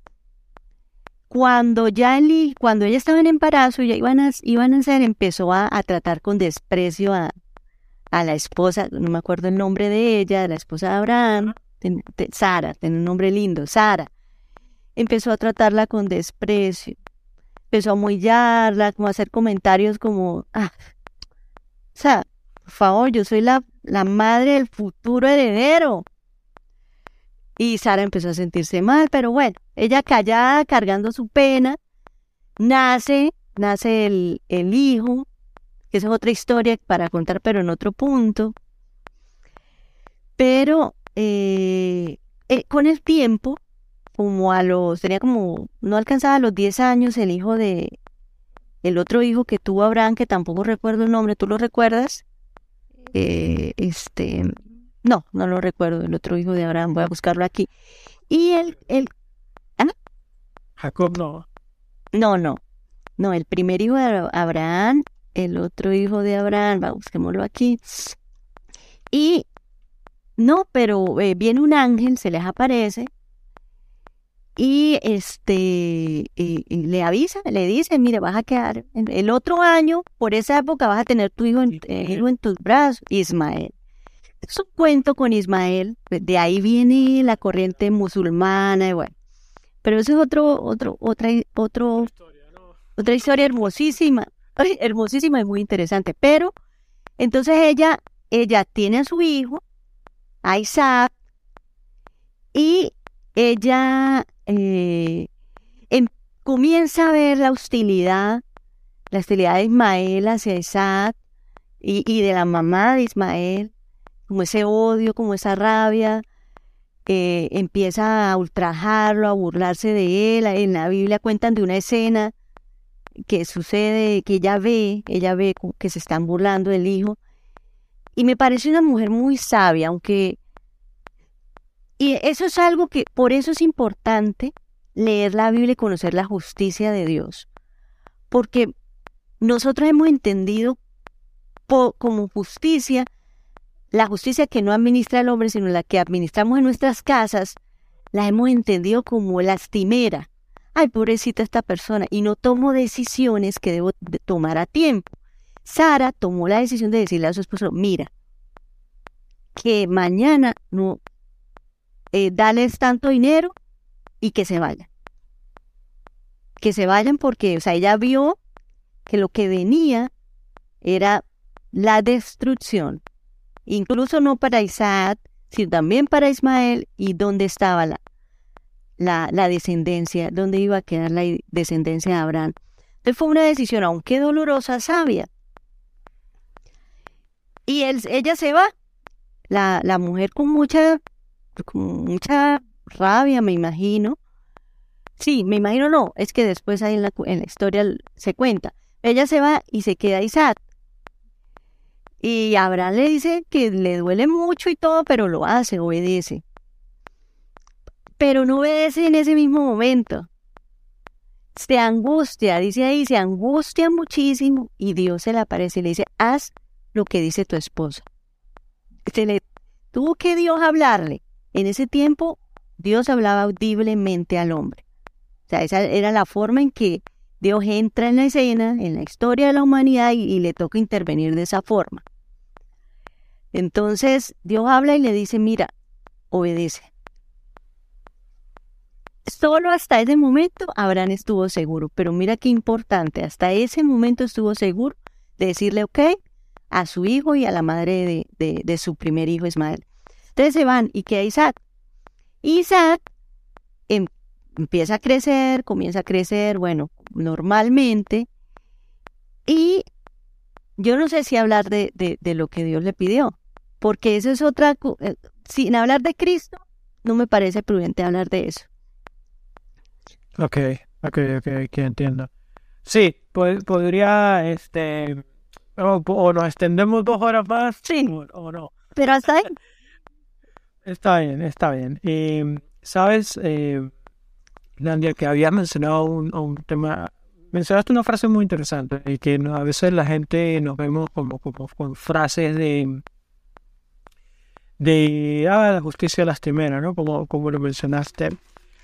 cuando ya cuando ella estaba en embarazo, ya iban a, iban a ser, empezó a, tratar con desprecio a, la esposa, no me acuerdo el nombre de ella, la esposa de Abraham, Sara, tiene un nombre lindo, Sara. Empezó a tratarla con desprecio, empezó a humillarla, como a hacer comentarios como, ah, o sea, por favor, yo soy la, la madre del futuro heredero. Y Sara empezó a sentirse mal, pero bueno, ella callada, cargando su pena, nace, nace el, el hijo, que esa es otra historia para contar, pero en otro punto. Pero eh, eh, con el tiempo, como a los, tenía como, no alcanzaba los 10 años, el hijo de, el otro hijo que tuvo Abraham, que tampoco recuerdo el nombre, ¿tú lo recuerdas? Eh, este, no, no lo recuerdo, el otro hijo de Abraham, voy a buscarlo aquí. Y el, el ¿ah? Jacob no. No, no. No, el primer hijo de Abraham, el otro hijo de Abraham, va, busquémoslo aquí. Y no, pero eh, viene un ángel, se les aparece y este le avisa, le dice, mire, vas a quedar el otro año, por esa época vas a tener tu hijo en, eh, en tus brazos, Ismael. Es un cuento con Ismael, pues, de ahí viene la corriente musulmana, y bueno. Pero eso es otro, otro, otra, otro, otra historia hermosísima, hermosísima y muy interesante. Pero entonces ella, ella tiene a su hijo, a Isaac, y ella eh, em, comienza a ver la hostilidad, la hostilidad de Ismael hacia Isaac y, de la mamá de Ismael como ese odio, como esa rabia, eh, empieza a ultrajarlo, a burlarse de él. En la Biblia cuentan de una escena que sucede, que ella ve, ella ve que se están burlando del hijo. Y me parece una mujer muy sabia, aunque... Y eso es algo que, por eso es importante leer la Biblia y conocer la justicia de Dios. porque nosotros hemos entendido como justicia la justicia que no administra el hombre, sino la que administramos en nuestras casas, la hemos entendido como lastimera. Ay, pobrecita esta persona, y no tomo decisiones que debo tomar a tiempo. Sara tomó la decisión de decirle a su esposo, mira, que mañana no, eh, dales tanto dinero y que se vayan. Que se vayan porque, o sea, ella vio que lo que venía era la destrucción incluso no para Isaac, sino también para Ismael y dónde estaba la, la, descendencia, dónde iba a quedar la descendencia de Abraham. Entonces fue una decisión, aunque dolorosa, sabia. Y él, ella se va, la, la mujer con mucha, mucha rabia, me imagino. Sí, me imagino no, es que después ahí en la, en la historia se cuenta. Ella se va y se queda Isaac. Y Abraham le dice que le duele mucho y todo, pero lo hace, obedece. Pero no obedece en ese mismo momento. Se angustia, dice ahí, se angustia muchísimo y Dios se le aparece y le dice, haz lo que dice tu esposa. Se le tuvo que Dios hablarle. En ese tiempo Dios hablaba audiblemente al hombre. O sea, esa era la forma en que Dios entra en la escena, en la historia de la humanidad y le toca intervenir de esa forma. Entonces Dios habla y le dice, mira, obedece. Solo hasta ese momento Abraham estuvo seguro, pero mira qué importante, hasta ese momento estuvo seguro de decirle ok a su hijo y a la madre de, su primer hijo Ismael. Entonces se van y queda Isaac. Isaac em, empieza a crecer, comienza a crecer, bueno, normalmente, y yo no sé si hablar de, de lo que Dios le pidió, porque eso es otra, eh, sin hablar de Cristo, no me parece prudente hablar de eso. Ok, ok, ok, ok, entiendo. Sí, podría, este, o, nos extendemos dos horas más, sí, o, no. Pero hasta ahí. Está bien, está bien. Y, Sabes, eh, que había mencionado un, tema, mencionaste una frase muy interesante y que a veces la gente nos vemos como, como con frases de de ah, la justicia lastimera, ¿no? Como, como lo mencionaste.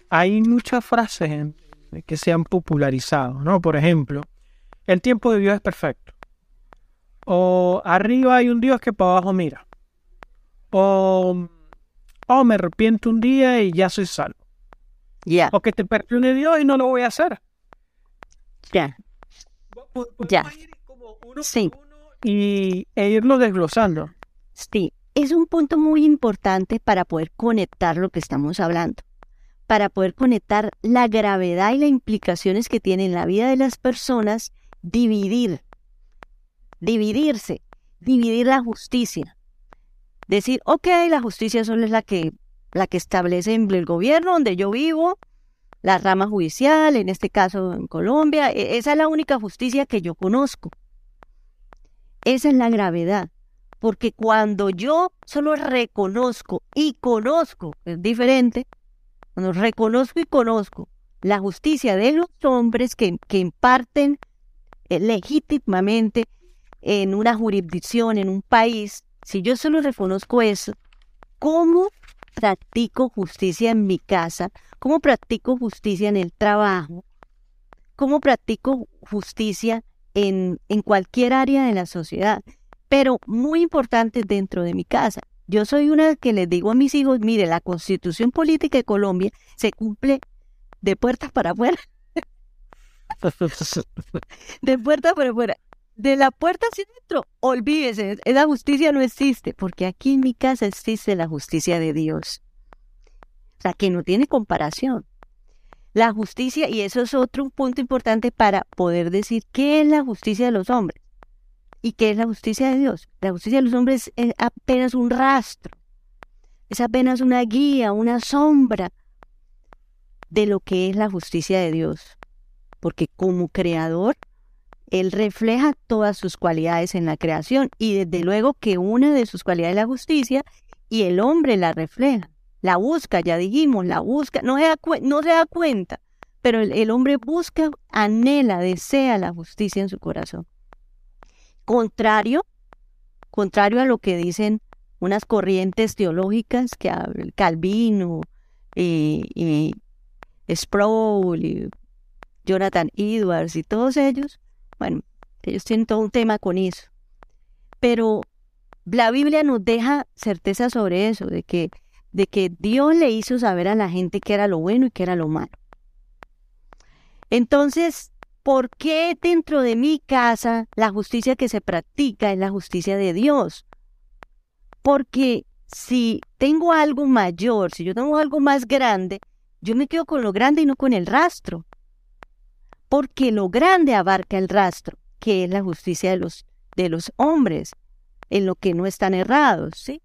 Hay muchas frases que se han popularizado, ¿no? Por ejemplo, el tiempo de Dios es perfecto. O arriba hay un Dios que para abajo mira. O, oh, me arrepiento un día y ya soy salvo. Ya. O que te perdone Dios y no lo voy a hacer. Ya. Ya. Sí. Y, e irlo desglosando. Sí es un punto muy importante para poder conectar lo que estamos hablando, para poder conectar la gravedad y las implicaciones que tiene en la vida de las personas, dividir, dividirse, dividir la justicia. Decir, ok, la justicia solo es la que, la que establece el gobierno donde yo vivo, la rama judicial, en este caso en Colombia, e, esa es la única justicia que yo conozco. Esa es la gravedad. Porque cuando yo solo reconozco y conozco, es diferente, cuando reconozco y conozco la justicia de los hombres que, imparten eh, legítimamente en una jurisdicción, en un país, si yo solo reconozco eso, ¿cómo practico justicia en mi casa? ¿Cómo practico justicia en el trabajo? ¿Cómo practico justicia en, en cualquier área de la sociedad? pero muy importante dentro de mi casa. Yo soy una que les digo a mis hijos, mire, la constitución política de Colombia se cumple de puertas para afuera. de puertas para afuera. De la puerta hacia adentro, olvídese, la justicia no existe, porque aquí en mi casa existe la justicia de Dios. O sea, que no tiene comparación. La justicia, y eso es otro punto importante para poder decir qué es la justicia de los hombres. ¿Y qué es la justicia de Dios? La justicia de los hombres es apenas un rastro, es apenas una guía, una sombra de lo que es la justicia de Dios. Porque como creador, Él refleja todas sus cualidades en la creación y desde luego que una de sus cualidades es la justicia y el hombre la refleja, la busca, ya dijimos, la busca, no se da, no se da cuenta, pero el, hombre busca, anhela, desea la justicia en su corazón. Contrario, contrario a lo que dicen unas corrientes teológicas que Calvino y, y Sproul y Jonathan Edwards y todos ellos, bueno, ellos tienen todo un tema con eso. Pero la Biblia nos deja certeza sobre eso, de que, de que Dios le hizo saber a la gente qué era lo bueno y qué era lo malo. Entonces, ¿por qué dentro de mi casa la justicia que se practica es la justicia de Dios? Porque si tengo algo mayor, si yo tengo algo más grande, yo me quedo con lo grande y no con el rastro. Porque lo grande abarca el rastro, que es la justicia de los, de los hombres, en lo que no están errados, ¿sí?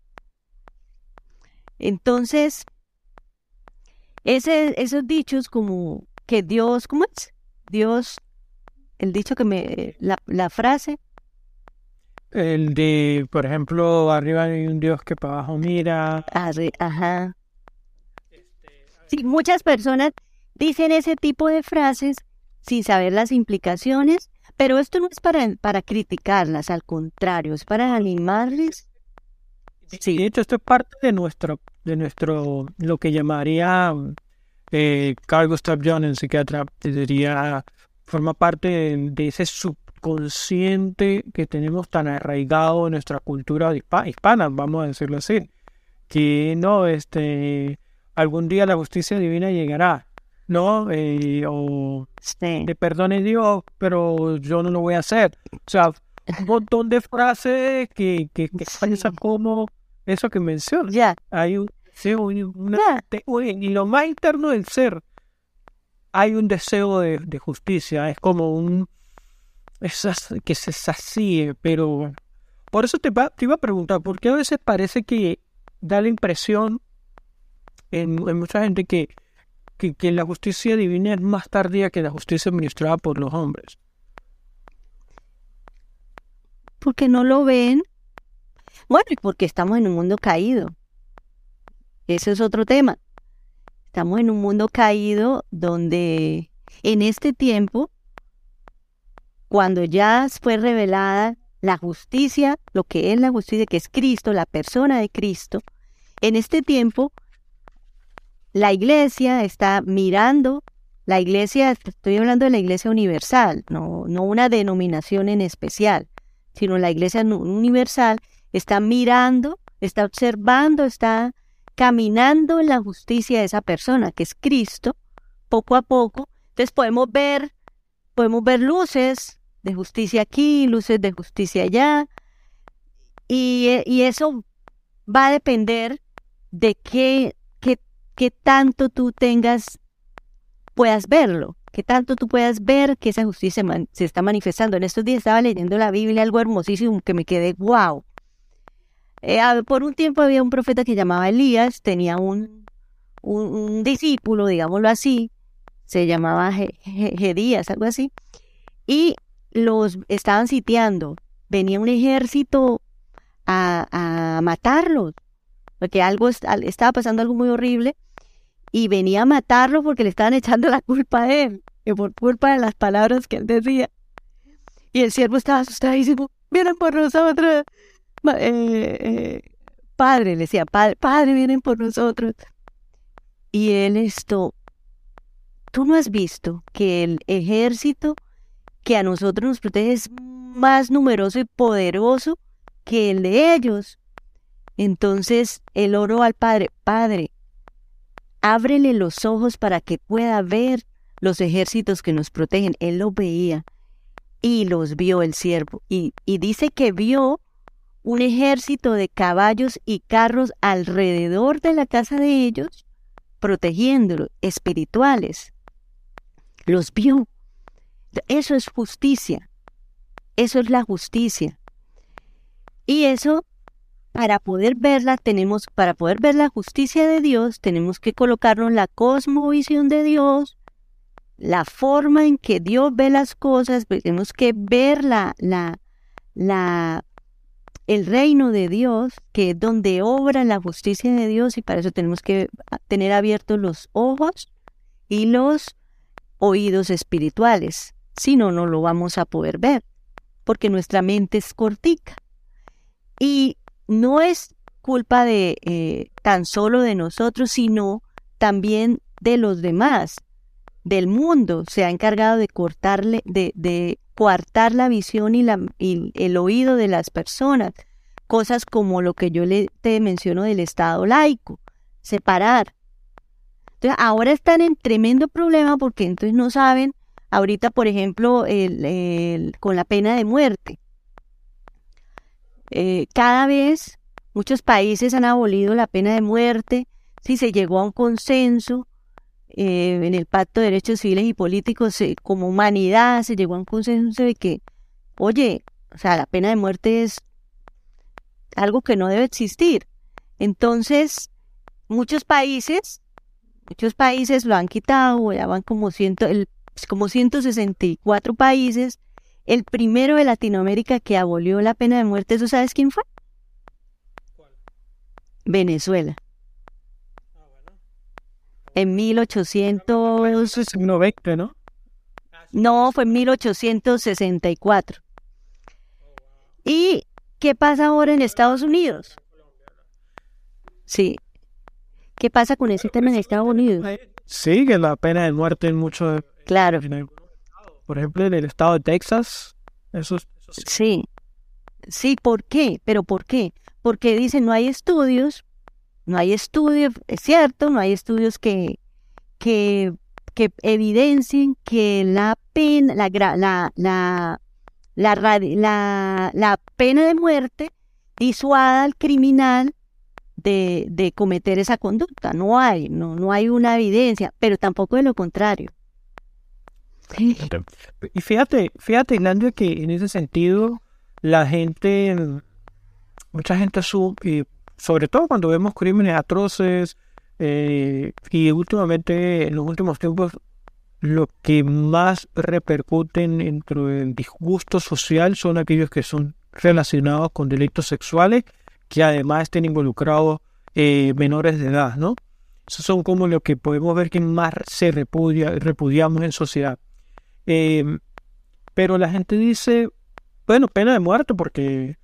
Entonces, ese, esos dichos como que Dios, ¿cómo es? Dios, el dicho que me, la, la frase. El de, por ejemplo, arriba hay un Dios que para abajo mira. ajá. Sí, muchas personas dicen ese tipo de frases sin saber las implicaciones, pero esto no es para, para criticarlas, al contrario, es para animarles. Sí, de hecho, esto es parte de nuestro, de nuestro, lo que llamaría eh, Carl Gustav Jung, psiquiatra, diría, forma parte de, ese subconsciente que tenemos tan arraigado en nuestra cultura hispana, vamos a decirlo así, que no, este, algún día la justicia divina llegará, ¿no? Eh, o te perdone Dios, pero yo no lo voy a hacer. O sea, un montón de frases que, que, que como eso que mencionas. Ya. Hay un y lo más interno del ser hay un deseo de, justicia, es como un que se sacie, pero por eso te, te, iba a preguntar, porque a veces parece que da la impresión en, mucha gente que, que, la justicia divina es más tardía que la justicia administrada por los hombres. Porque no lo ven. Bueno, y porque estamos en un mundo caído. Ese es otro tema. Estamos en un mundo caído donde en este tiempo, cuando ya fue revelada la justicia, lo que es la justicia, que es Cristo, la persona de Cristo, en este tiempo la iglesia está mirando, la iglesia, estoy hablando de la iglesia universal, no, no una denominación en especial, sino la iglesia universal está mirando, está observando, está caminando en la justicia de esa persona, que es Cristo, poco a poco. Entonces podemos ver, podemos ver luces de justicia aquí, luces de justicia allá, y, y eso va a depender de qué, qué tanto tú tengas, puedas verlo, qué tanto tú puedas ver que esa justicia se está manifestando. En estos días estaba leyendo la Biblia, algo hermosísimo que me quedé, wow. Eh, por un tiempo había un profeta que llamaba Elías, tenía un, un, discípulo, digámoslo así, se llamaba Gedías, algo así, y los estaban sitiando. Venía un ejército a, a matarlos, porque algo estaba pasando algo muy horrible, y venía a matarlos porque le estaban echando la culpa a él, que por culpa de las palabras que él decía. Y el siervo estaba asustadísimo, vienen por nosotros, eh, eh, padre, le decía, padre, padre, vienen por nosotros. Y él esto, tú no has visto que el ejército que a nosotros nos protege es más numeroso y poderoso que el de ellos. Entonces él oró al Padre, Padre, ábrele los ojos para que pueda ver los ejércitos que nos protegen. Él los veía y los vio el siervo. Y, y dice que vio un ejército de caballos y carros alrededor de la casa de ellos, protegiéndolos, espirituales. Los vio. Eso es justicia. Eso es la justicia. Y eso, para poder verla, tenemos, para poder ver la justicia de Dios, tenemos que colocarnos la cosmovisión de Dios, la forma en que Dios ve las cosas, tenemos que ver la, la, la el reino de Dios, que es donde obra la justicia de Dios, y para eso tenemos que tener abiertos los ojos y los oídos espirituales, si no, no lo vamos a poder ver, porque nuestra mente es cortica. Y no es culpa de eh, tan solo de nosotros, sino también de los demás, del mundo. Se ha encargado de cortarle, de, de coartar la visión y, la, y el oído de las personas. Cosas como lo que yo le te menciono del Estado laico, separar. Entonces, ahora están en tremendo problema porque entonces no saben, ahorita, por ejemplo, el, con la pena de muerte. Eh, cada vez muchos países han abolido la pena de muerte, si se llegó a un consenso eh, en el Pacto de Derechos Civiles y Políticos, como humanidad se llegó a un consenso de que, oye, o sea, la pena de muerte es algo que no debe existir. Entonces, muchos países, muchos países lo han quitado, ya van como, ciento, el, como 164 países el primero de Latinoamérica que abolió la pena de muerte, ¿eso sabes quién fue? Venezuela. Ah, en 1890, ¿no? No, fue en 1864. ¿Y qué pasa ahora en Estados Unidos? Sí. ¿Qué pasa con ese tema en Estados Unidos? Sigue la pena de muerte en muchos... Claro por ejemplo, en el estado de Texas. Eso, sí. Sí, ¿por qué? ¿Pero por qué? Porque dicen, no hay estudios, no hay estudios, es cierto, no hay estudios que, que, que evidencien que la pena, la, la, la, la, la, pena de muerte disuada al criminal de, de, cometer esa conducta. No hay, no, no hay una evidencia, pero tampoco de lo contrario. Y fíjate, fíjate, Nadia, que en ese sentido la gente, mucha gente sube, sobre todo cuando vemos crímenes atroces, eh, y últimamente, en los últimos tiempos, lo que más repercuten dentro del disgusto social son aquellos que son relacionados con delitos sexuales, que además estén involucrados eh, menores de edad, ¿no? Esos son como lo que podemos ver que más se repudia, repudiamos en sociedad. Em, pero la gente dice, bueno, pena de muerte, porque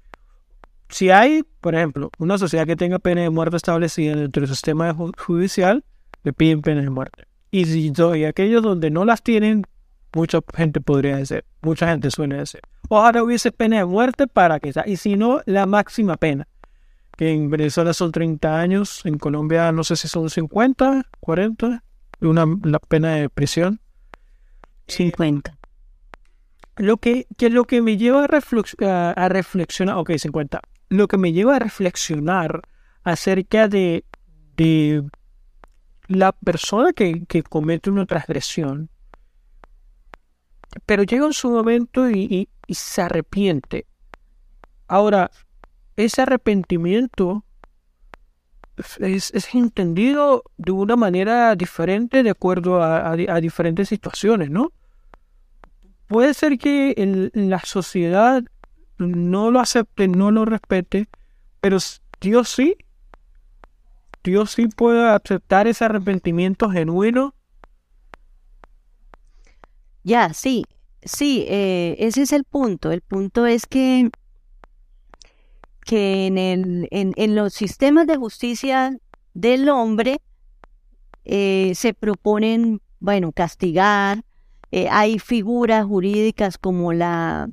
si hay, por ejemplo, una sociedad que tenga pena de muerte establecida dentro del sistema judicial, le piden pena de muerte. Y, si, y aquellos donde no las tienen, mucha gente podría decir, mucha gente suele decir, ojalá hubiese pena de muerte para que sea, y si no, la máxima pena, que en Venezuela son 30 años, en Colombia no sé si son 50, 40, una la pena de prisión. 50. Lo que, que lo que me lleva a, a, reflexionar, ok, 50. Lo que me lleva a reflexionar acerca de, de la persona que, que comete una transgresión, pero llega en su momento y, se arrepiente. Ahora, ese arrepentimiento es, es, entendido de una manera diferente de acuerdo a, a diferentes situaciones, ¿no? Puede ser que la sociedad no lo acepte, no lo respete, pero Dios sí. Dios sí puede aceptar ese arrepentimiento genuino. Ya, sí, sí, eh, ese es el punto. El punto es que, que en, el, en, los sistemas de justicia del hombre eh, se proponen, bueno, castigar, eh, hay figuras jurídicas como la,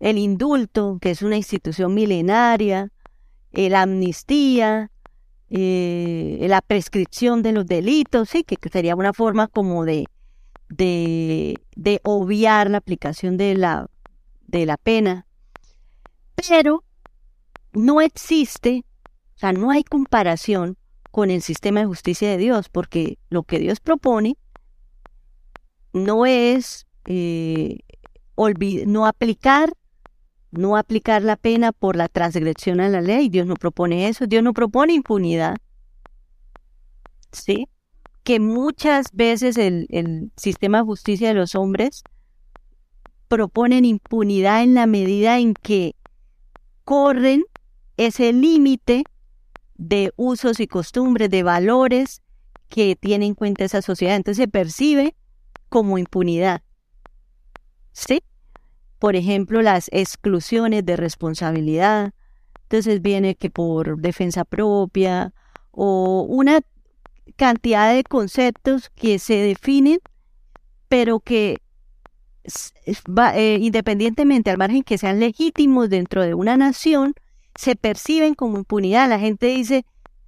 el indulto, que es una institución milenaria, la amnistía, eh, la prescripción de los delitos, sí, que sería una forma como de, de, de obviar la aplicación de la, de la pena. Pero no existe, o sea, no hay comparación con el sistema de justicia de Dios, porque lo que Dios propone no es eh, no aplicar no aplicar la pena por la transgresión a la ley. Dios no propone eso. Dios no propone impunidad. ¿Sí? Que muchas veces el, el sistema de justicia de los hombres proponen impunidad en la medida en que corren ese límite de usos y costumbres, de valores que tiene en cuenta esa sociedad. Entonces se percibe como impunidad. ¿Sí? Por ejemplo, las exclusiones de responsabilidad. Entonces viene que por defensa propia o una cantidad de conceptos que se definen, pero que eh, independientemente al margen que sean legítimos dentro de una nación, se perciben como impunidad. La gente dice,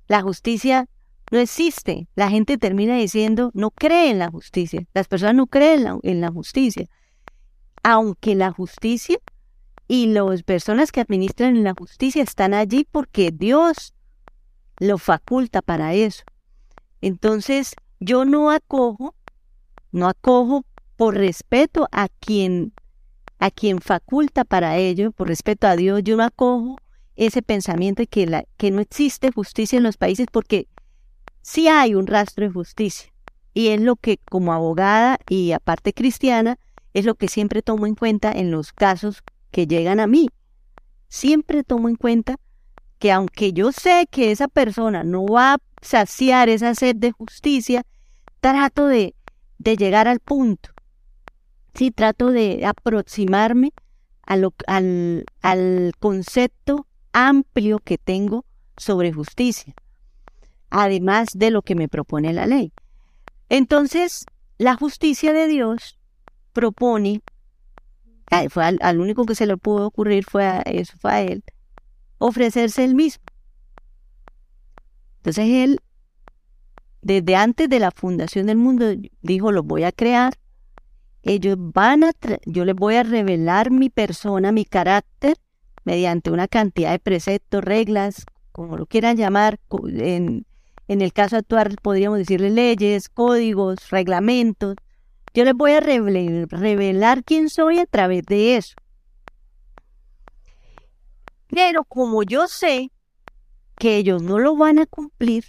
la justicia no existe. La gente termina diciendo, no cree en la justicia. Las personas no creen en la, justicia. Aunque la justicia y las personas que administran la justicia están allí porque Dios lo faculta para eso. Entonces, yo no acojo, no acojo por respeto a quien a quien faculta para ello, por respeto a Dios, yo no acojo ese pensamiento de que, la, que no existe justicia en los países porque sí hay un rastro de justicia. Y es lo que como abogada y aparte cristiana, es lo que siempre tomo en cuenta en los casos que llegan a mí. Siempre tomo en cuenta que aunque yo sé que esa persona no va a saciar esa sed de justicia, trato de, de llegar al punto. Sí, trato de aproximarme a lo, al, al concepto amplio que tengo sobre justicia, además de lo que me propone la ley. Entonces, la justicia de Dios propone, fue al, único que se le pudo ocurrir fue a, eso fue a él, ofrecerse el mismo. Entonces él, desde antes de la fundación del mundo, dijo, lo voy a crear, ellos van a, yo les voy a revelar mi persona, mi carácter, mediante una cantidad de preceptos, reglas, como lo quieran llamar, en, en el caso actual podríamos decirle leyes, códigos, reglamentos. Yo les voy a revelar, quién soy a través de eso. Pero como yo sé que ellos no lo van a cumplir,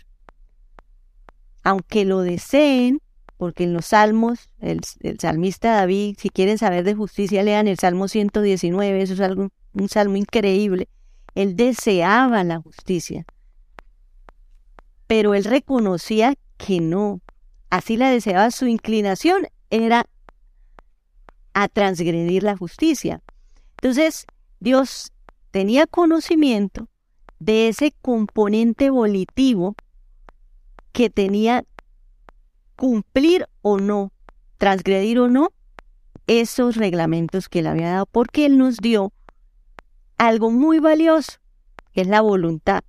aunque lo deseen, porque en los salmos, el, el, salmista David, si quieren saber de justicia, lean el Salmo 119, eso es algo un salmo increíble. Él deseaba la justicia, pero él reconocía que no. Así la deseaba su inclinación, era a transgredir la justicia. Entonces, Dios tenía conocimiento de ese componente volitivo que tenía cumplir o no, transgredir o no esos reglamentos que él había dado, porque él nos dio algo muy valioso, que es la voluntad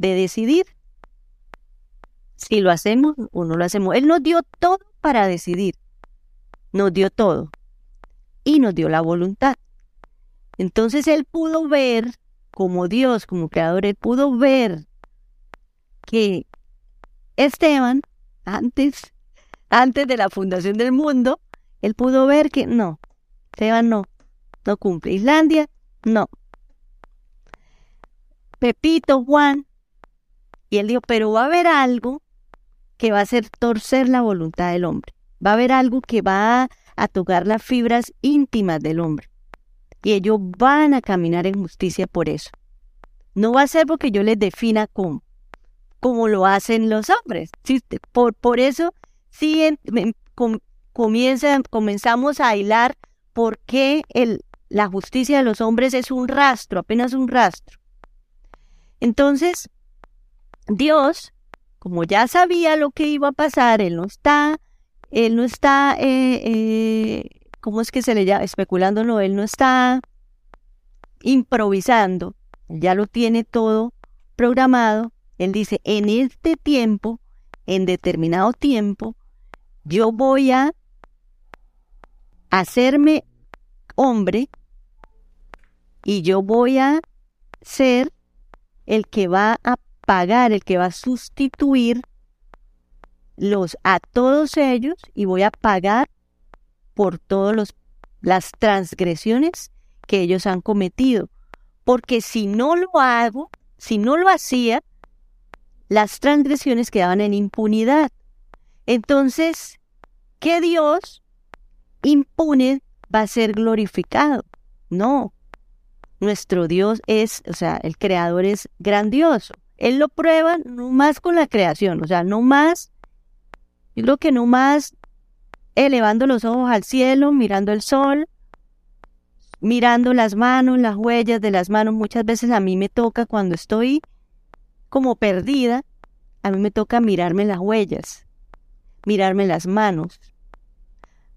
de decidir si lo hacemos o no lo hacemos. Él nos dio todo para decidir, nos dio todo y nos dio la voluntad. Entonces él pudo ver, como Dios, como creador, él pudo ver que Esteban, antes, antes de la fundación del mundo, él pudo ver que no, Esteban no, no cumple. Islandia no. Pepito, Juan. Y él dijo, pero va a haber algo que va a hacer torcer la voluntad del hombre. Va a haber algo que va a tocar las fibras íntimas del hombre. Y ellos van a caminar en justicia por eso. No va a ser porque yo les defina cómo, como lo hacen los hombres. Por, por eso sí comenzamos a hilar por qué el, la justicia de los hombres es un rastro, apenas un rastro. Entonces, Dios, como ya sabía lo que iba a pasar, Él no está, Él no está, eh, eh, ¿cómo es que se le llama? Especulando, no, Él no está improvisando, ya lo tiene todo programado. Él dice, en este tiempo, en determinado tiempo, yo voy a hacerme hombre y yo voy a ser el que va a pagar, el que va a sustituir los a todos ellos y voy a pagar por todas las transgresiones que ellos han cometido. Porque si no lo hago, si no lo hacía, las transgresiones quedaban en impunidad. Entonces, ¿qué Dios impune va a ser glorificado? No, nuestro Dios es, o sea, el creador es grandioso. Él lo prueba no más con la creación, o sea, no más, yo creo que no más elevando los ojos al cielo, mirando el sol, mirando las manos, las huellas de las manos. Muchas veces a mí me toca cuando estoy como perdida, a mí me toca mirarme las huellas, mirarme las manos,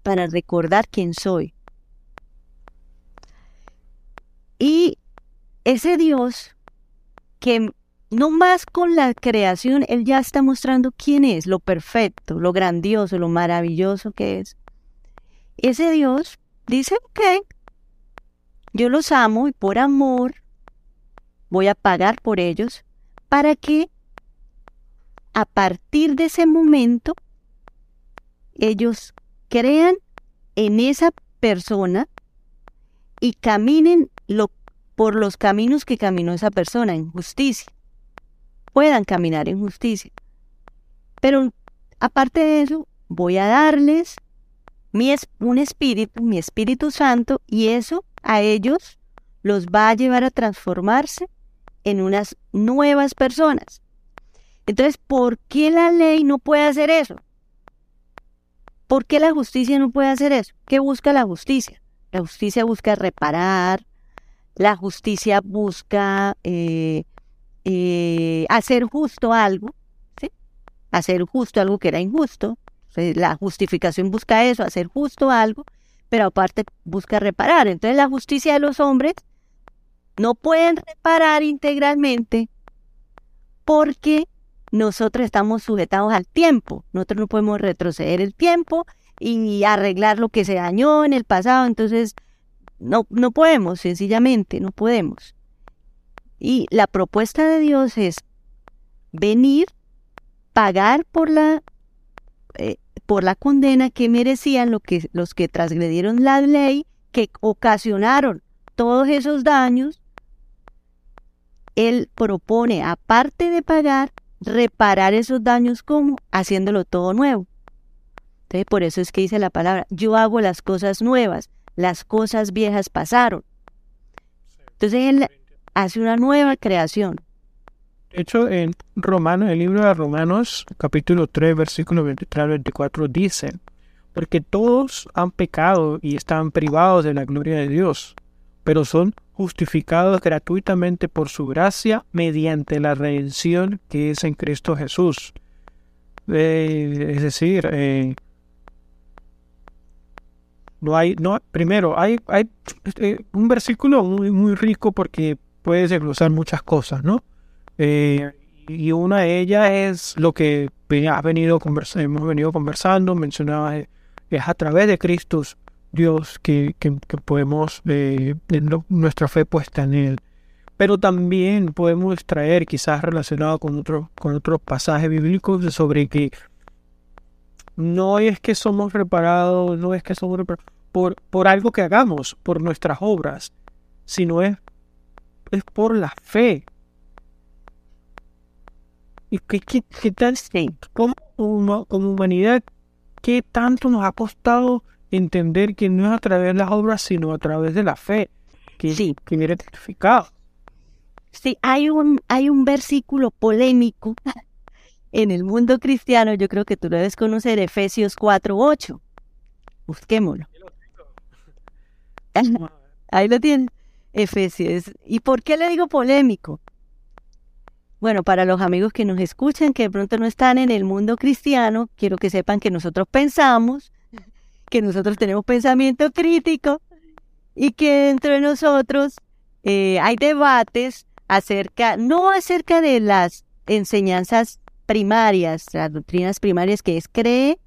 para recordar quién soy. Y ese Dios que no más con la creación, Él ya está mostrando quién es, lo perfecto, lo grandioso, lo maravilloso que es. Ese Dios dice, ok, yo los amo y por amor voy a pagar por ellos para que a partir de ese momento ellos crean en esa persona y caminen por los caminos que caminó esa persona en justicia. Puedan caminar en justicia. Pero aparte de eso, voy a darles mi, un espíritu, mi Espíritu Santo, y eso a ellos los va a llevar a transformarse en unas nuevas personas. Entonces, ¿por qué la ley no puede hacer eso? ¿Por qué la justicia no puede hacer eso? ¿Qué busca la justicia? La justicia busca reparar, la justicia busca eh, eh, hacer justo algo, ¿sí? hacer justo algo que era injusto. La justificación busca eso, hacer justo algo, pero aparte busca reparar. Entonces la justicia de los hombres no pueden reparar integralmente porque nosotros estamos sujetados al tiempo. Nosotros no podemos retroceder el tiempo y arreglar lo que se dañó en el pasado. Entonces, no, no podemos, sencillamente, no podemos. Y la propuesta de Dios es venir, pagar por la, eh, por la condena que merecían lo que, los que transgredieron la ley, que ocasionaron todos esos daños. Él propone, aparte de pagar, reparar esos daños como haciéndolo todo nuevo. Entonces, por eso es que dice la palabra, yo hago las cosas nuevas, las cosas viejas pasaron. Entonces él hace una nueva creación. De hecho, en Romanos, el libro de Romanos, capítulo 3, versículo 23 al 24, dice, porque todos han pecado y están privados de la gloria de Dios, pero son justificados gratuitamente por su gracia mediante la redención que es en Cristo Jesús. Es decir, eh, no hay, no, primero, hay, hay eh, un versículo muy, muy rico porque puede desglosar muchas cosas, ¿no? y una de ellas es lo que has venido hemos venido conversando, mencionaba, es a través de Cristo Dios que, podemos, eh, nuestra fe puesta en Él. Pero también podemos extraer, quizás relacionado con, otro, con otros pasajes bíblicos, sobre que no es que somos reparados, no es que somos reparados por, por algo que hagamos, por nuestras obras, sino es, es por la fe. ¿Y qué, qué, tal? Como, como humanidad, qué tanto nos ha costado entender que no es a través de las obras, sino a través de la fe, que, sí. que viene testificado. Sí, hay un, hay un versículo polémico en el mundo cristiano, yo creo que tú lo debes conocer, Efesios 4.8. Busquémoslo. Ahí lo tienes, Efesios. ¿Y por qué le digo polémico? Bueno, para los amigos que nos escuchan, que de pronto no están en el mundo cristiano, quiero que sepan que nosotros pensamos que nosotros tenemos pensamiento crítico y que dentro de nosotros eh, hay debates acerca, no acerca de las enseñanzas primarias, las doctrinas primarias, que es cree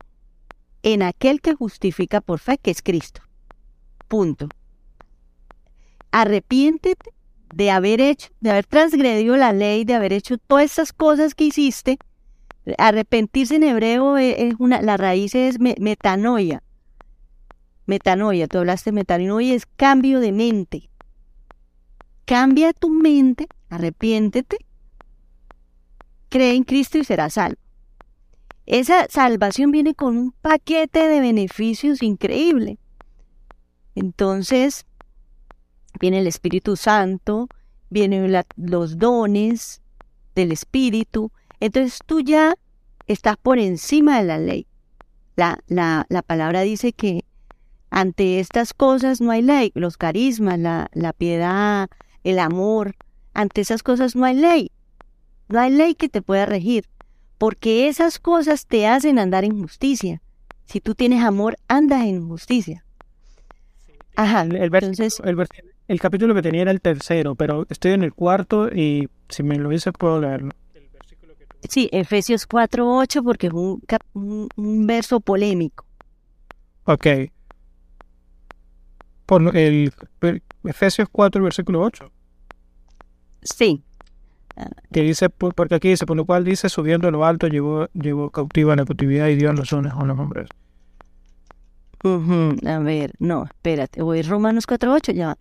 en aquel que justifica por fe, que es Cristo. Punto. Arrepiéntete de haber hecho, de haber transgredido la ley, de haber hecho todas esas cosas que hiciste. Arrepentirse en hebreo es una, la raíz es metanoia, metanoia, tú hablaste de metanoia, es cambio de mente. Cambia tu mente, arrepiéntete, cree en Cristo y serás salvo. Esa salvación viene con un paquete de beneficios increíble. Entonces, viene el Espíritu Santo, vienen los dones del Espíritu. Entonces tú ya estás por encima de la ley. La, la, la palabra dice que ante estas cosas no hay ley, los carismas, la, la piedad, el amor, ante esas cosas no hay ley. No hay ley que te pueda regir, porque esas cosas te hacen andar en justicia. Si tú tienes amor, andas en justicia. Ajá, el, el, el, capítulo que tenía era el tercero, pero estoy en el cuarto y si me lo dices puedo leerlo. Sí, Efesios 4.8 porque es un, un, verso polémico. Ok. Por el, Efesios 4, versículo 8. Sí. Que dice, porque aquí dice, por lo cual dice, subiendo a lo alto, llevó, llevó cautiva la cautividad y dio los dones a los hombres. A ver, no, espérate, o es Romanos 4.8, ya.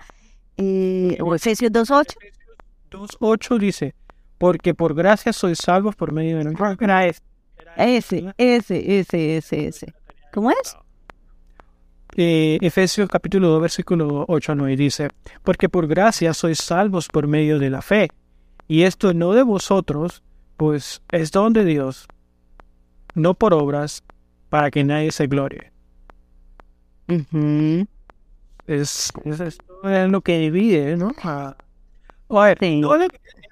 Eh, o Efesios 2.8. 2.8 dice, porque por gracia sois salvos por medio de la Era ese. Ese, ese, ese, ese, ese. ¿Cómo es? Eh, Efesios capítulo 2, versículo 8 a 9 dice, porque por gracia sois salvos por medio de la fe, y esto no de vosotros, pues es don de Dios, no por obras, para que nadie se glorie. Es, es, lo que divide, ¿no? A ver,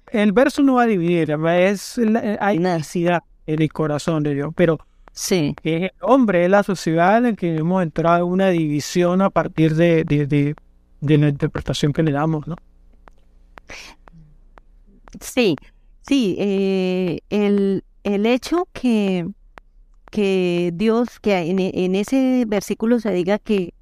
el verso no va a dividir, es, hay necesidad en el corazón de Dios, pero sí. es el hombre, es la sociedad en que hemos entrado en una división a partir de, de, de, la interpretación que le damos, ¿no? Sí, sí, eh, el, el hecho que, que Dios, que en, en, ese versículo se diga que,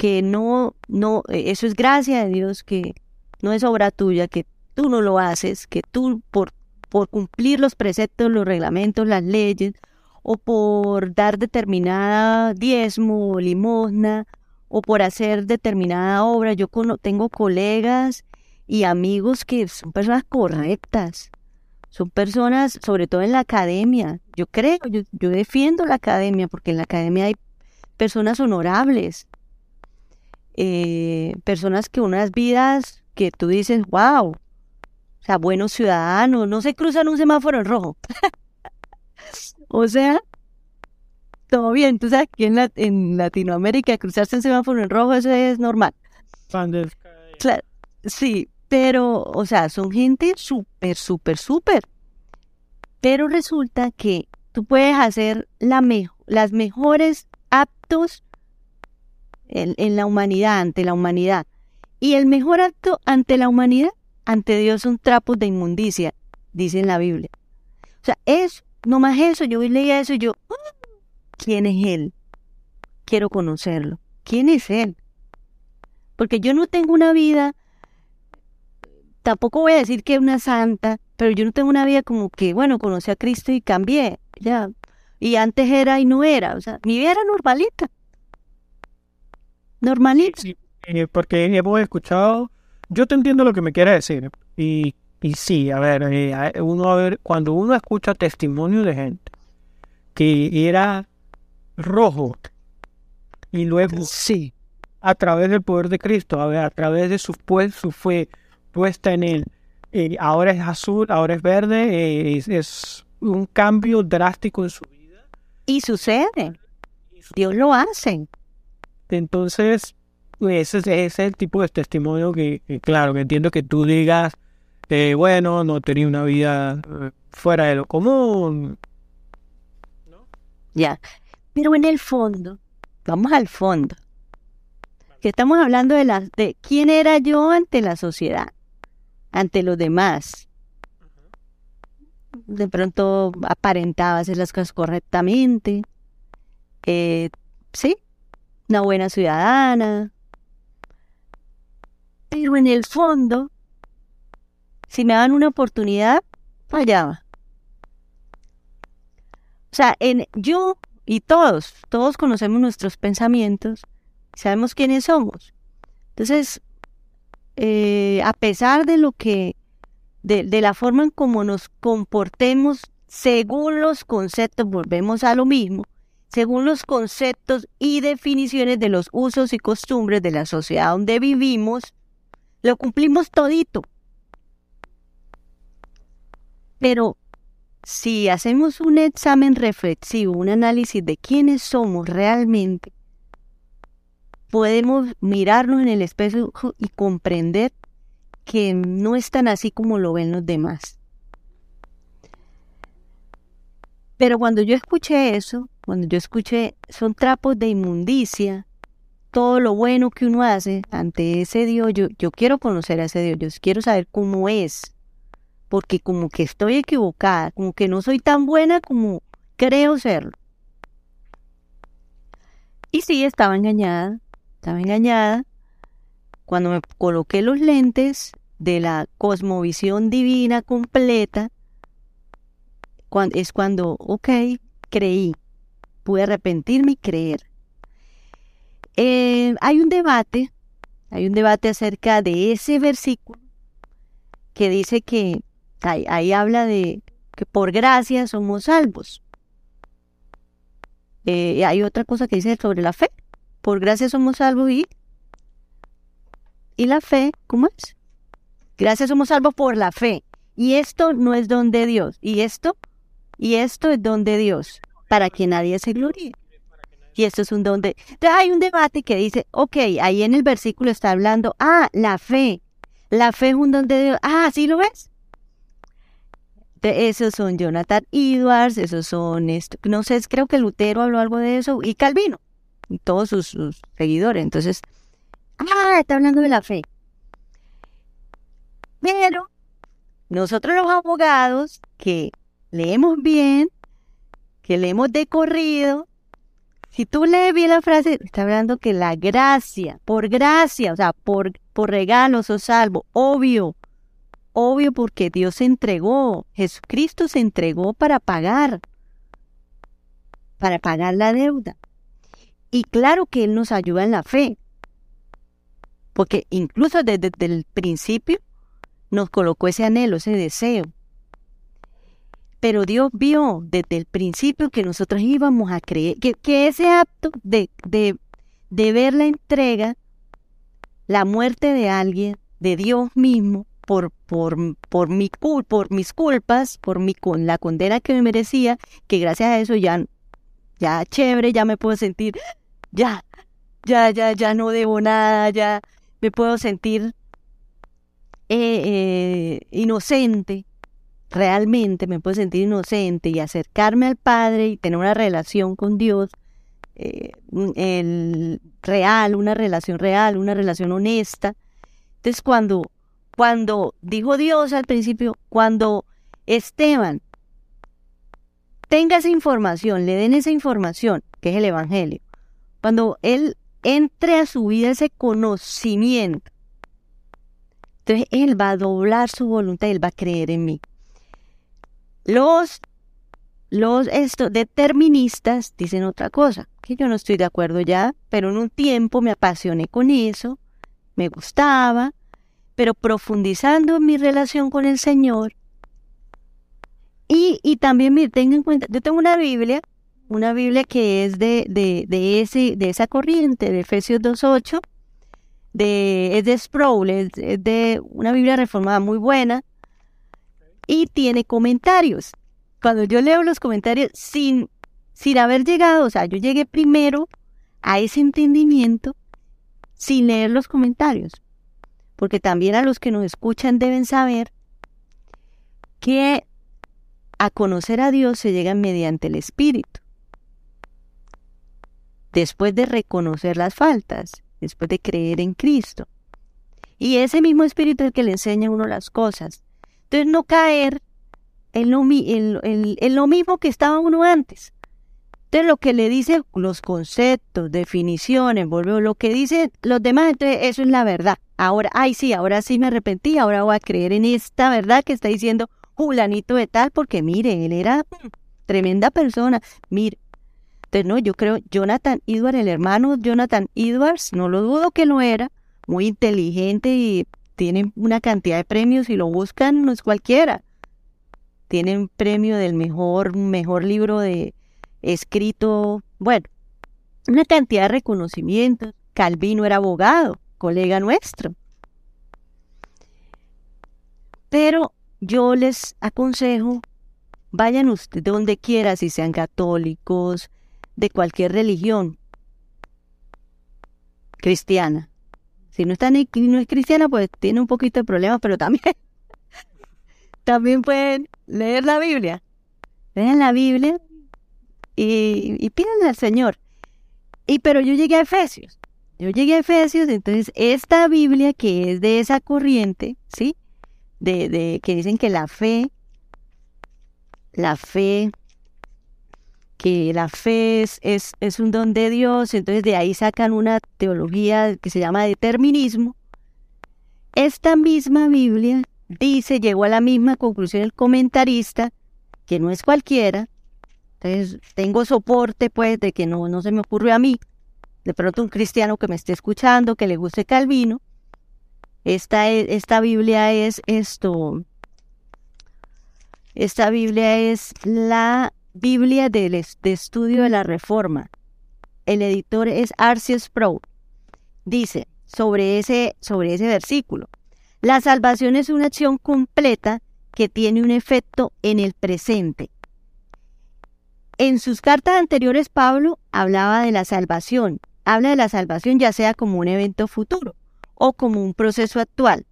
que no, no, eso es gracia de Dios, que no es obra tuya, que tú no lo haces, que tú por, por cumplir los preceptos, los reglamentos, las leyes, o por dar determinada diezmo o limosna, o por hacer determinada obra. Yo tengo colegas y amigos que son personas correctas, son personas, sobre todo en la academia. Yo creo, yo, yo defiendo la academia porque en la academia hay personas honorables, eh, personas que unas vidas que tú dices, wow, o sea, buenos ciudadanos, no se cruzan un semáforo en rojo. o sea, todo bien. Tú sabes que en, en Latinoamérica cruzarse un semáforo en rojo eso es normal. Claro, sí, pero, o sea, son gente súper, súper, súper. Pero resulta que tú puedes hacer la las mejores actos en, la humanidad, ante la humanidad. Y el mejor acto ante la humanidad ante Dios son trapos de inmundicia, dice en la Biblia. O sea, es no más eso, yo leía eso y yo, ah, ¿quién es Él? Quiero conocerlo. ¿Quién es Él? Porque yo no tengo una vida, tampoco voy a decir que es una santa, pero yo no tengo una vida como que, bueno, conocí a Cristo y cambié, ya. Y antes era y no era, o sea, mi vida era normalita. Normalita. Sí, eh, porque hemos escuchado yo te entiendo lo que me quiere decir. Y, y sí, a ver, eh, uno a ver, cuando uno escucha testimonio de gente que era rojo y luego sí a través del poder de Cristo, a ver, a través de su, pues, su fe puesta en él, eh, ahora es azul, ahora es verde, eh, es, un cambio drástico en su vida. Y sucede, Dios lo hace. Entonces, ese, es el tipo de testimonio que, claro, que entiendo que tú digas, eh, bueno, no tenía una vida eh, fuera de lo común. Ya, pero en el fondo, vamos al fondo, que estamos hablando de, la, de quién era yo ante la sociedad, ante los demás. De pronto aparentaba hacer las cosas correctamente, eh, sí, una buena ciudadana, pero en el fondo, si me dan una oportunidad, fallaba. O sea, en, yo y todos, todos conocemos nuestros pensamientos, sabemos quiénes somos. Entonces, eh, a pesar de lo que, de, de la forma en cómo nos comportemos según los conceptos, volvemos a lo mismo, según los conceptos y definiciones de los usos y costumbres de la sociedad donde vivimos, lo cumplimos todito. Pero si hacemos un examen reflexivo, un análisis de quiénes somos realmente, podemos mirarnos en el espejo y comprender que no es tan así como lo ven los demás. Pero cuando yo escuché eso, cuando yo escuché son trapos de inmundicia, todo lo bueno que uno hace ante ese Dios, yo, quiero conocer a ese Dios, yo quiero saber cómo es, porque como que estoy equivocada, como que no soy tan buena como creo serlo. Y sí, estaba engañada, estaba engañada. Cuando me coloqué los lentes de la cosmovisión divina completa, es cuando, ok, creí, pude arrepentirme y creer. Eh, hay un debate, hay un debate acerca de ese versículo que dice que Ahí, habla de que por gracia somos salvos. Eh, hay otra cosa que dice sobre la fe. Por gracia somos salvos y... ¿Y la fe? ¿Cómo es? Gracias somos salvos por la fe. Y esto no es don de Dios. Y esto, y esto es don de Dios. Para que nadie se gloríe. Y esto es un don de... Entonces hay un debate que dice, ok, ahí en el versículo está hablando, ah, la fe. La fe es un don de Dios. Ah, ¿sí lo ves? esos son Jonathan Edwards, esos son, no sé, creo que Lutero habló algo de eso, y Calvino, y todos sus, seguidores. Entonces, ah, está hablando de la fe. Pero nosotros los abogados que leemos bien, que leemos de corrido, si tú lees bien la frase, está hablando que la gracia, por gracia, o sea, por, por regalo sos salvo, obvio, obvio porque Dios se entregó, Jesucristo se entregó para pagar, para pagar la deuda. Y claro que Él nos ayuda en la fe, porque incluso desde, el principio nos colocó ese anhelo, ese deseo. Pero Dios vio desde el principio que nosotros íbamos a creer, que, que ese acto de, de, de ver la entrega, la muerte de alguien, de Dios mismo, por, por, por, mi, por mis culpas, por mi, con la condena que me merecía, que gracias a eso ya, ya chévere, ya me puedo sentir, ya, ya, ya, ya no debo nada, ya me puedo sentir eh, eh, inocente, realmente me puedo sentir inocente y acercarme al Padre y tener una relación con Dios eh, real, una relación real, una relación honesta. Entonces cuando cuando dijo Dios al principio, cuando Esteban tenga esa información, le den esa información, que es el Evangelio, cuando él entre a su vida ese conocimiento, entonces él va a doblar su voluntad, él va a creer en mí. Los, los esto, deterministas dicen otra cosa, que yo no estoy de acuerdo ya, pero en un tiempo me apasioné con eso, me gustaba, pero profundizando en mi relación con el Señor. Y, y también me tengo en cuenta, yo tengo una Biblia, una Biblia que es de, de, de, ese, de esa corriente, de Efesios 2.8, de, es de Sproul, es, de una Biblia reformada muy buena, y tiene comentarios. Cuando yo leo los comentarios sin, sin haber llegado, o sea, yo llegué primero a ese entendimiento sin leer los comentarios porque también a los que nos escuchan deben saber que a conocer a Dios se llega mediante el Espíritu. Después de reconocer las faltas, después de creer en Cristo. Y ese mismo Espíritu es el que le enseña a uno las cosas. Entonces no caer en lo, en lo mismo que estaba uno antes. Entonces lo que le dice los conceptos, definiciones, volvió lo que dicen los demás, entonces eso es la verdad. Ahora, ay sí, ahora sí me arrepentí, ahora voy a creer en esta verdad que está diciendo Julanito de tal, porque mire, él era tremenda persona. Mire, entonces no, yo creo Jonathan Edwards, el hermano Jonathan Edwards, no lo dudo que lo era, muy inteligente y tiene una cantidad de premios y lo buscan, no es cualquiera. Tienen premio del mejor, mejor libro de, escrito, bueno, una cantidad de reconocimientos. Calvino era abogado, colega nuestro. Pero yo les aconsejo vayan ustedes donde quiera, si sean católicos, de cualquier religión cristiana. Si no, está, no es cristiana, pues tiene un poquito de problemas, pero también, también pueden leer la Biblia. Lean la Biblia y, y pídanle al Señor. Y pero yo llegué a Efesios. Yo llegué a Efesios, entonces esta Biblia que es de esa corriente, ¿sí? De, de que dicen que la fe, la fe, que la fe es, es, un don de Dios, entonces de ahí sacan una teología que se llama determinismo. Esta misma Biblia dice, llegó a la misma conclusión el comentarista, que no es cualquiera, entonces, tengo soporte, pues, de que no, no se me ocurre a mí. De pronto un cristiano que me esté escuchando, que le guste Calvino. Esta, e, esta Biblia es esto. Esta Biblia es la Biblia de, de estudio de la Reforma. El editor es Arceus Pro. Dice sobre ese, sobre ese versículo. La salvación es una acción completa que tiene un efecto en el presente en sus cartas anteriores, Pablo hablaba de la salvación. Habla de la salvación ya sea como un evento futuro o como un proceso actual.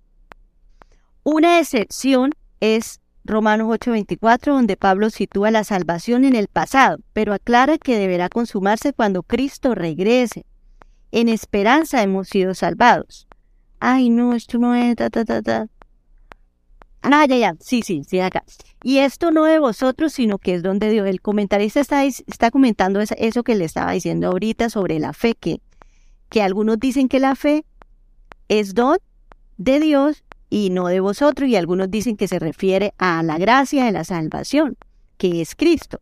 Una excepción es Romanos 8:24, donde Pablo sitúa la salvación en el pasado, pero aclara que deberá consumarse cuando Cristo regrese. En esperanza hemos sido salvados. Ay, no, esto no es ta ta ta ta. Ah, ya, ya, sí, sí, sí, acá. Y esto no de vosotros, sino que es donde Dios, el comentarista está, está comentando eso que le estaba diciendo ahorita sobre la fe, que, que algunos dicen que la fe es don de Dios y no de vosotros, y algunos dicen que se refiere a la gracia de la salvación, que es Cristo.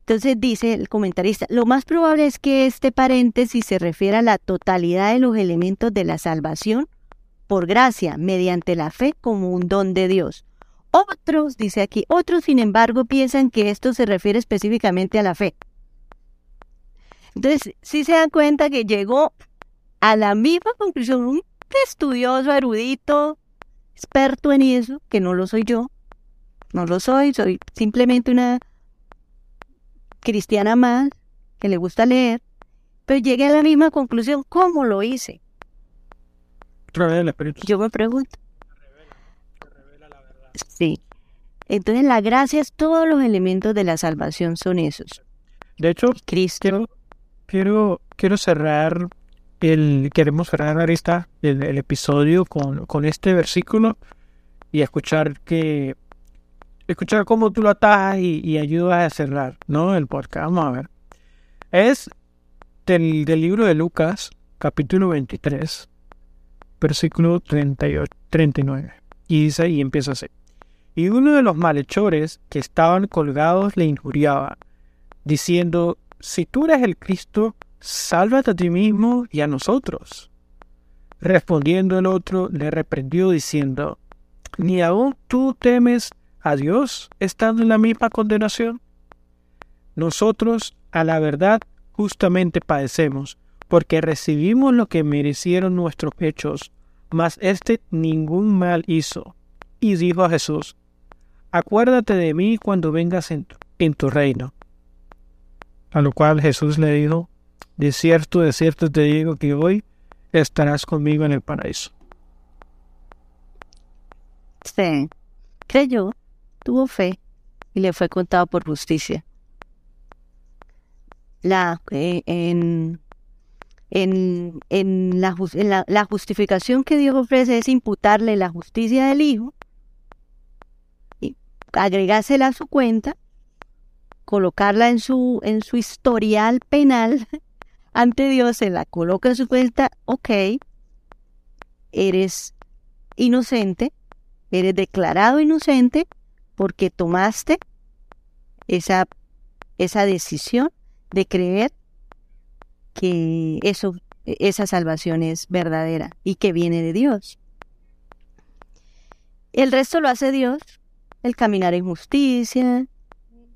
Entonces dice el comentarista, lo más probable es que este paréntesis se refiera a la totalidad de los elementos de la salvación por gracia, mediante la fe como un don de Dios. Otros, dice aquí, otros sin embargo piensan que esto se refiere específicamente a la fe. Entonces, si se dan cuenta que llegó a la misma conclusión un estudioso, erudito, experto en eso, que no lo soy yo, no lo soy, soy simplemente una cristiana más que le gusta leer, pero llegué a la misma conclusión, ¿cómo lo hice? Yo me pregunto. Sí. Entonces la gracia es todos los elementos de la salvación son esos. De hecho, Cristo. Quiero, quiero, cerrar el, queremos cerrar ahorita el, el episodio con, con este versículo y escuchar que escuchar cómo tú lo atas y, y ayudas a cerrar, ¿no? El podcast. Vamos a ver. Es del, del libro de Lucas, capítulo 23, versículo 38, 39. Y dice, y empieza así. Y uno de los malhechores que estaban colgados le injuriaba, diciendo, si tú eres el Cristo, sálvate a ti mismo y a nosotros. Respondiendo el otro, le reprendió diciendo, ¿ni aún tú temes a Dios estando en la misma condenación? Nosotros, a la verdad, justamente padecemos, porque recibimos lo que merecieron nuestros hechos, mas éste ningún mal hizo. Y dijo a Jesús, Acuérdate de mí cuando vengas en tu, reino. A lo cual Jesús le dijo, De cierto, de cierto te digo que hoy estarás conmigo en el paraíso. Sí, creyó, tuvo fe y le fue contado por justicia. La, eh, en en, en, la, la, justificación que Dios ofrece es imputarle la justicia del Hijo, y agregársela a su cuenta, colocarla en su, en su historial penal ante Dios, se la coloca en su cuenta, ok, eres inocente, eres declarado inocente porque tomaste esa, esa decisión de creer que eso, esa salvación es verdadera y que viene de Dios. El resto lo hace Dios, el caminar en justicia,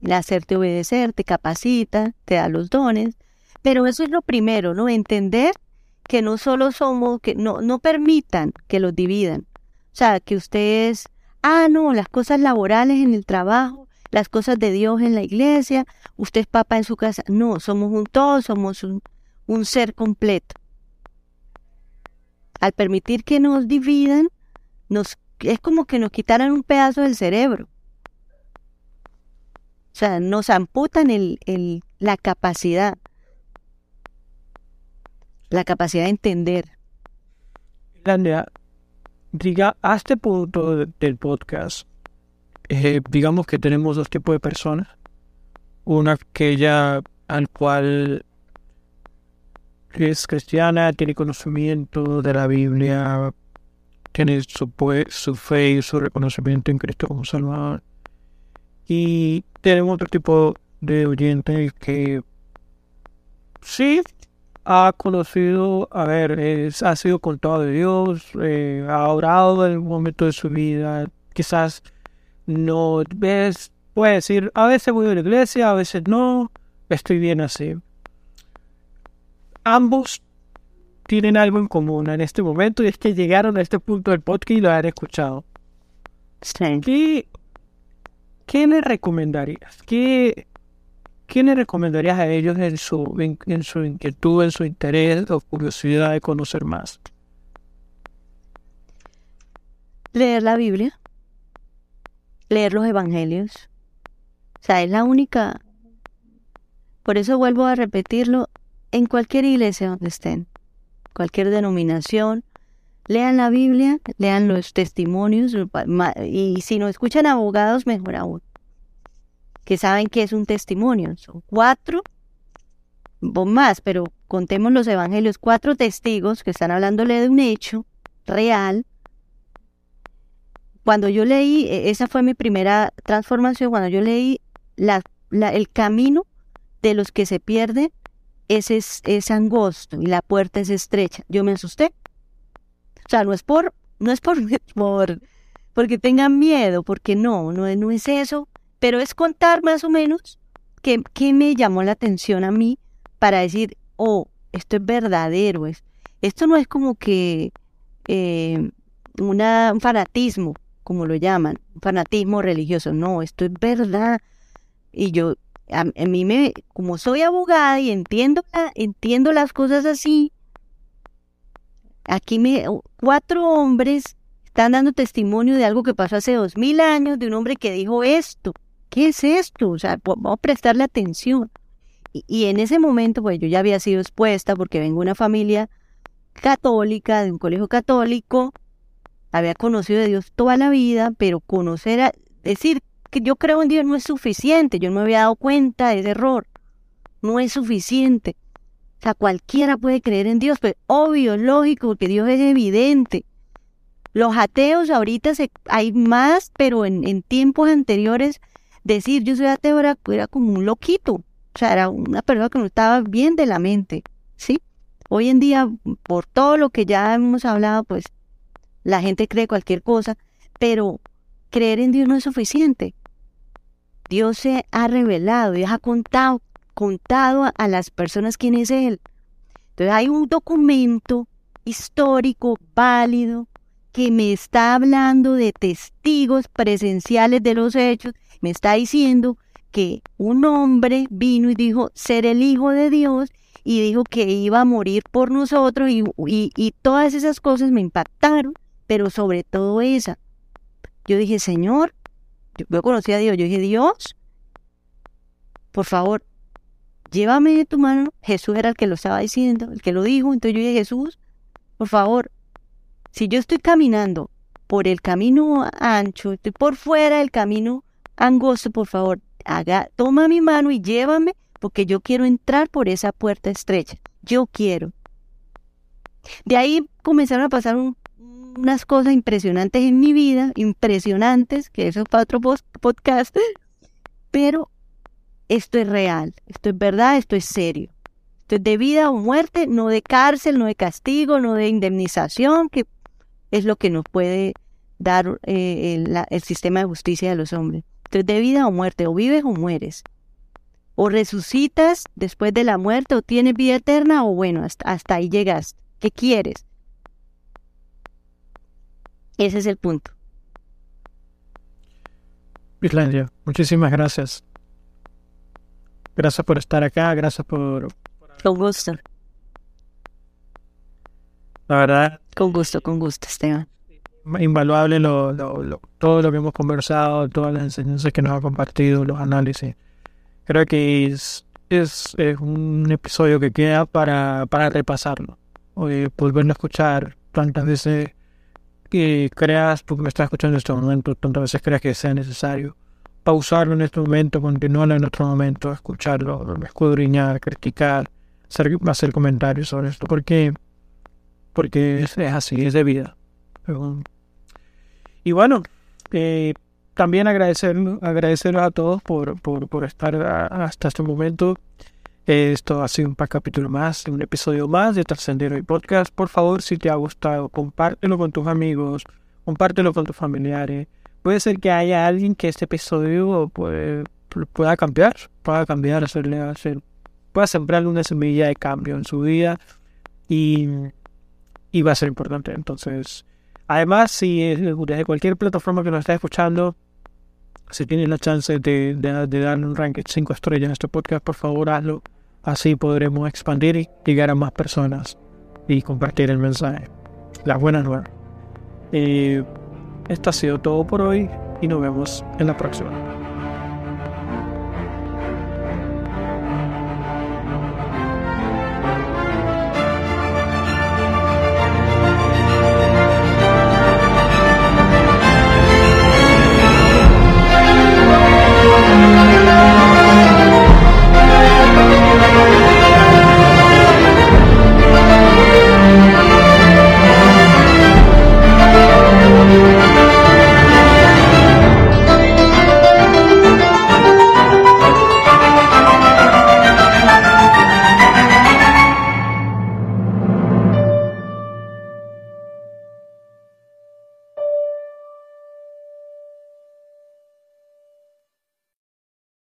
el hacerte obedecer, te capacita, te da los dones, pero eso es lo primero, ¿no? Entender que no solo somos, que no, no permitan que los dividan. O sea, que ustedes, ah, no, las cosas laborales en el trabajo, las cosas de Dios en la iglesia, usted es papa en su casa. No, somos un todo, somos un, un ser completo. Al permitir que nos dividan, nos, es como que nos quitaran un pedazo del cerebro. O sea, nos amputan el, el, la capacidad, la capacidad de entender. diga, a este punto del podcast, eh, digamos que tenemos dos tipos de personas. Una que ya al cual es cristiana, tiene conocimiento de la Biblia, tiene su, su fe y su reconocimiento en Cristo como Salvador. Y tenemos otro tipo de oyentes que sí ha conocido, a ver, ha sido contado de Dios, eh, ha orado en un momento de su vida, quizás no ves, puede decir, a veces voy a la iglesia, a veces no, estoy bien así. Ambos tienen algo en común en este momento y es que llegaron a este punto del podcast y lo han escuchado. Sí. ¿Qué, le recomendarías? ¿Qué, ¿Qué le recomendarías a ellos en su, en su inquietud, en su interés o curiosidad de conocer más? Leer la Biblia leer los evangelios. O sea, es la única. Por eso vuelvo a repetirlo, en cualquier iglesia donde estén, cualquier denominación, lean la Biblia, lean los testimonios, y si no escuchan abogados, mejor aún, que saben que es un testimonio. Son cuatro más, pero contemos los evangelios, cuatro testigos que están hablándole de un hecho real cuando yo leí, e, esa fue mi primera transformación, cuando yo leí la, el camino de los que se pierden, ese es, es, angosto y la puerta es estrecha. Yo me asusté. O sea, no es por, no es por, por porque tengan miedo, porque no, no, no es eso, pero es contar más o menos qué, qué me llamó la atención a mí para decir, oh, esto es verdadero, es, esto no es como que eh, un fanatismo, como lo llaman, fanatismo religioso. No, esto es verdad. Y yo, a, mí me, como soy abogada y entiendo, entiendo las cosas así, aquí me, cuatro hombres están dando testimonio de algo que pasó hace dos mil años, de un hombre que dijo esto. ¿Qué es esto? O sea, vamos a prestarle atención. Y, en ese momento, pues yo ya había sido expuesta porque vengo de una familia católica, de un colegio católico, había conocido de Dios toda la vida, pero conocer, a, decir que yo creo en Dios no es suficiente, yo no me había dado cuenta de ese error, no es suficiente. O sea, cualquiera puede creer en Dios, pero obvio, lógico, porque Dios es evidente. Los ateos ahorita hay más, pero en tiempos anteriores decir yo soy ateo era, era, como un loquito, o sea, era una persona que no estaba bien de la mente, ¿sí? Hoy en día, por todo lo que ya hemos hablado, pues la gente cree cualquier cosa, pero creer en Dios no es suficiente. Dios se ha revelado, Dios ha contado, contado a, las personas quién es Él. Entonces hay un documento histórico, válido, que me está hablando de testigos presenciales de los hechos, me está diciendo que un hombre vino y dijo ser el Hijo de Dios y dijo que iba a morir por nosotros y, y todas esas cosas me impactaron pero sobre todo esa. Yo dije, Señor, yo, conocí a Dios, yo dije, Dios, por favor, llévame de tu mano. Jesús era el que lo estaba diciendo, el que lo dijo. Entonces yo dije, Jesús, por favor, si yo estoy caminando por el camino ancho, estoy por fuera del camino angosto, por favor, haga, toma mi mano y llévame, porque yo quiero entrar por esa puerta estrecha. Yo quiero. De ahí comenzaron a pasar un unas cosas impresionantes en mi vida, impresionantes, que eso es para otro podcast, pero esto es real, esto es verdad, esto es serio. Esto es de vida o muerte, no de cárcel, no de castigo, no de indemnización, que es lo que nos puede dar eh, el, el, sistema de justicia de los hombres. Es de vida o muerte, o vives o mueres. O resucitas después de la muerte, o tienes vida eterna, o bueno, hasta, hasta ahí llegas. ¿Qué quieres? Ese es el punto. Islandia, muchísimas gracias. Gracias por estar acá, gracias por... Con gusto. La verdad, Con gusto, con gusto, Esteban. Invaluable lo, lo- lo- todo lo que hemos conversado, todas las enseñanzas que nos ha compartido, los análisis. Creo que es, es, es un episodio que queda para, para repasarlo. Oye, volverlo a escuchar tantas veces que creas, tú que me estás escuchando en este momento, tantas veces creas que sea necesario. Pausarlo en este momento, continuarlo en otro momento, escucharlo, escudriñar, criticar, hacer, hacer comentarios sobre esto. Porque, porque es, es así, es de vida. Y bueno, eh, también agradecer, agradecer a todos por, por, estar hasta este momento. Esto ha sido un capítulo más, un episodio más de Trascendero y Podcast. Por favor, si te ha gustado, compártelo con tus amigos, compártelo con tus familiares. Puede ser que haya alguien que este episodio puede- pueda cambiar, pueda cambiar, hacerle hacer, pueda sembrarle una semilla de cambio en su vida y, y va a ser importante. Entonces, Además, si es desde cualquier plataforma que nos esté escuchando, si tienes la chance de, de, de darle un ranking 5 estrellas a este podcast, por favor hazlo. Así podremos expandir y llegar a más personas y compartir el mensaje. Las buenas nuevas. Eh, esto ha sido todo por hoy y nos vemos en la próxima.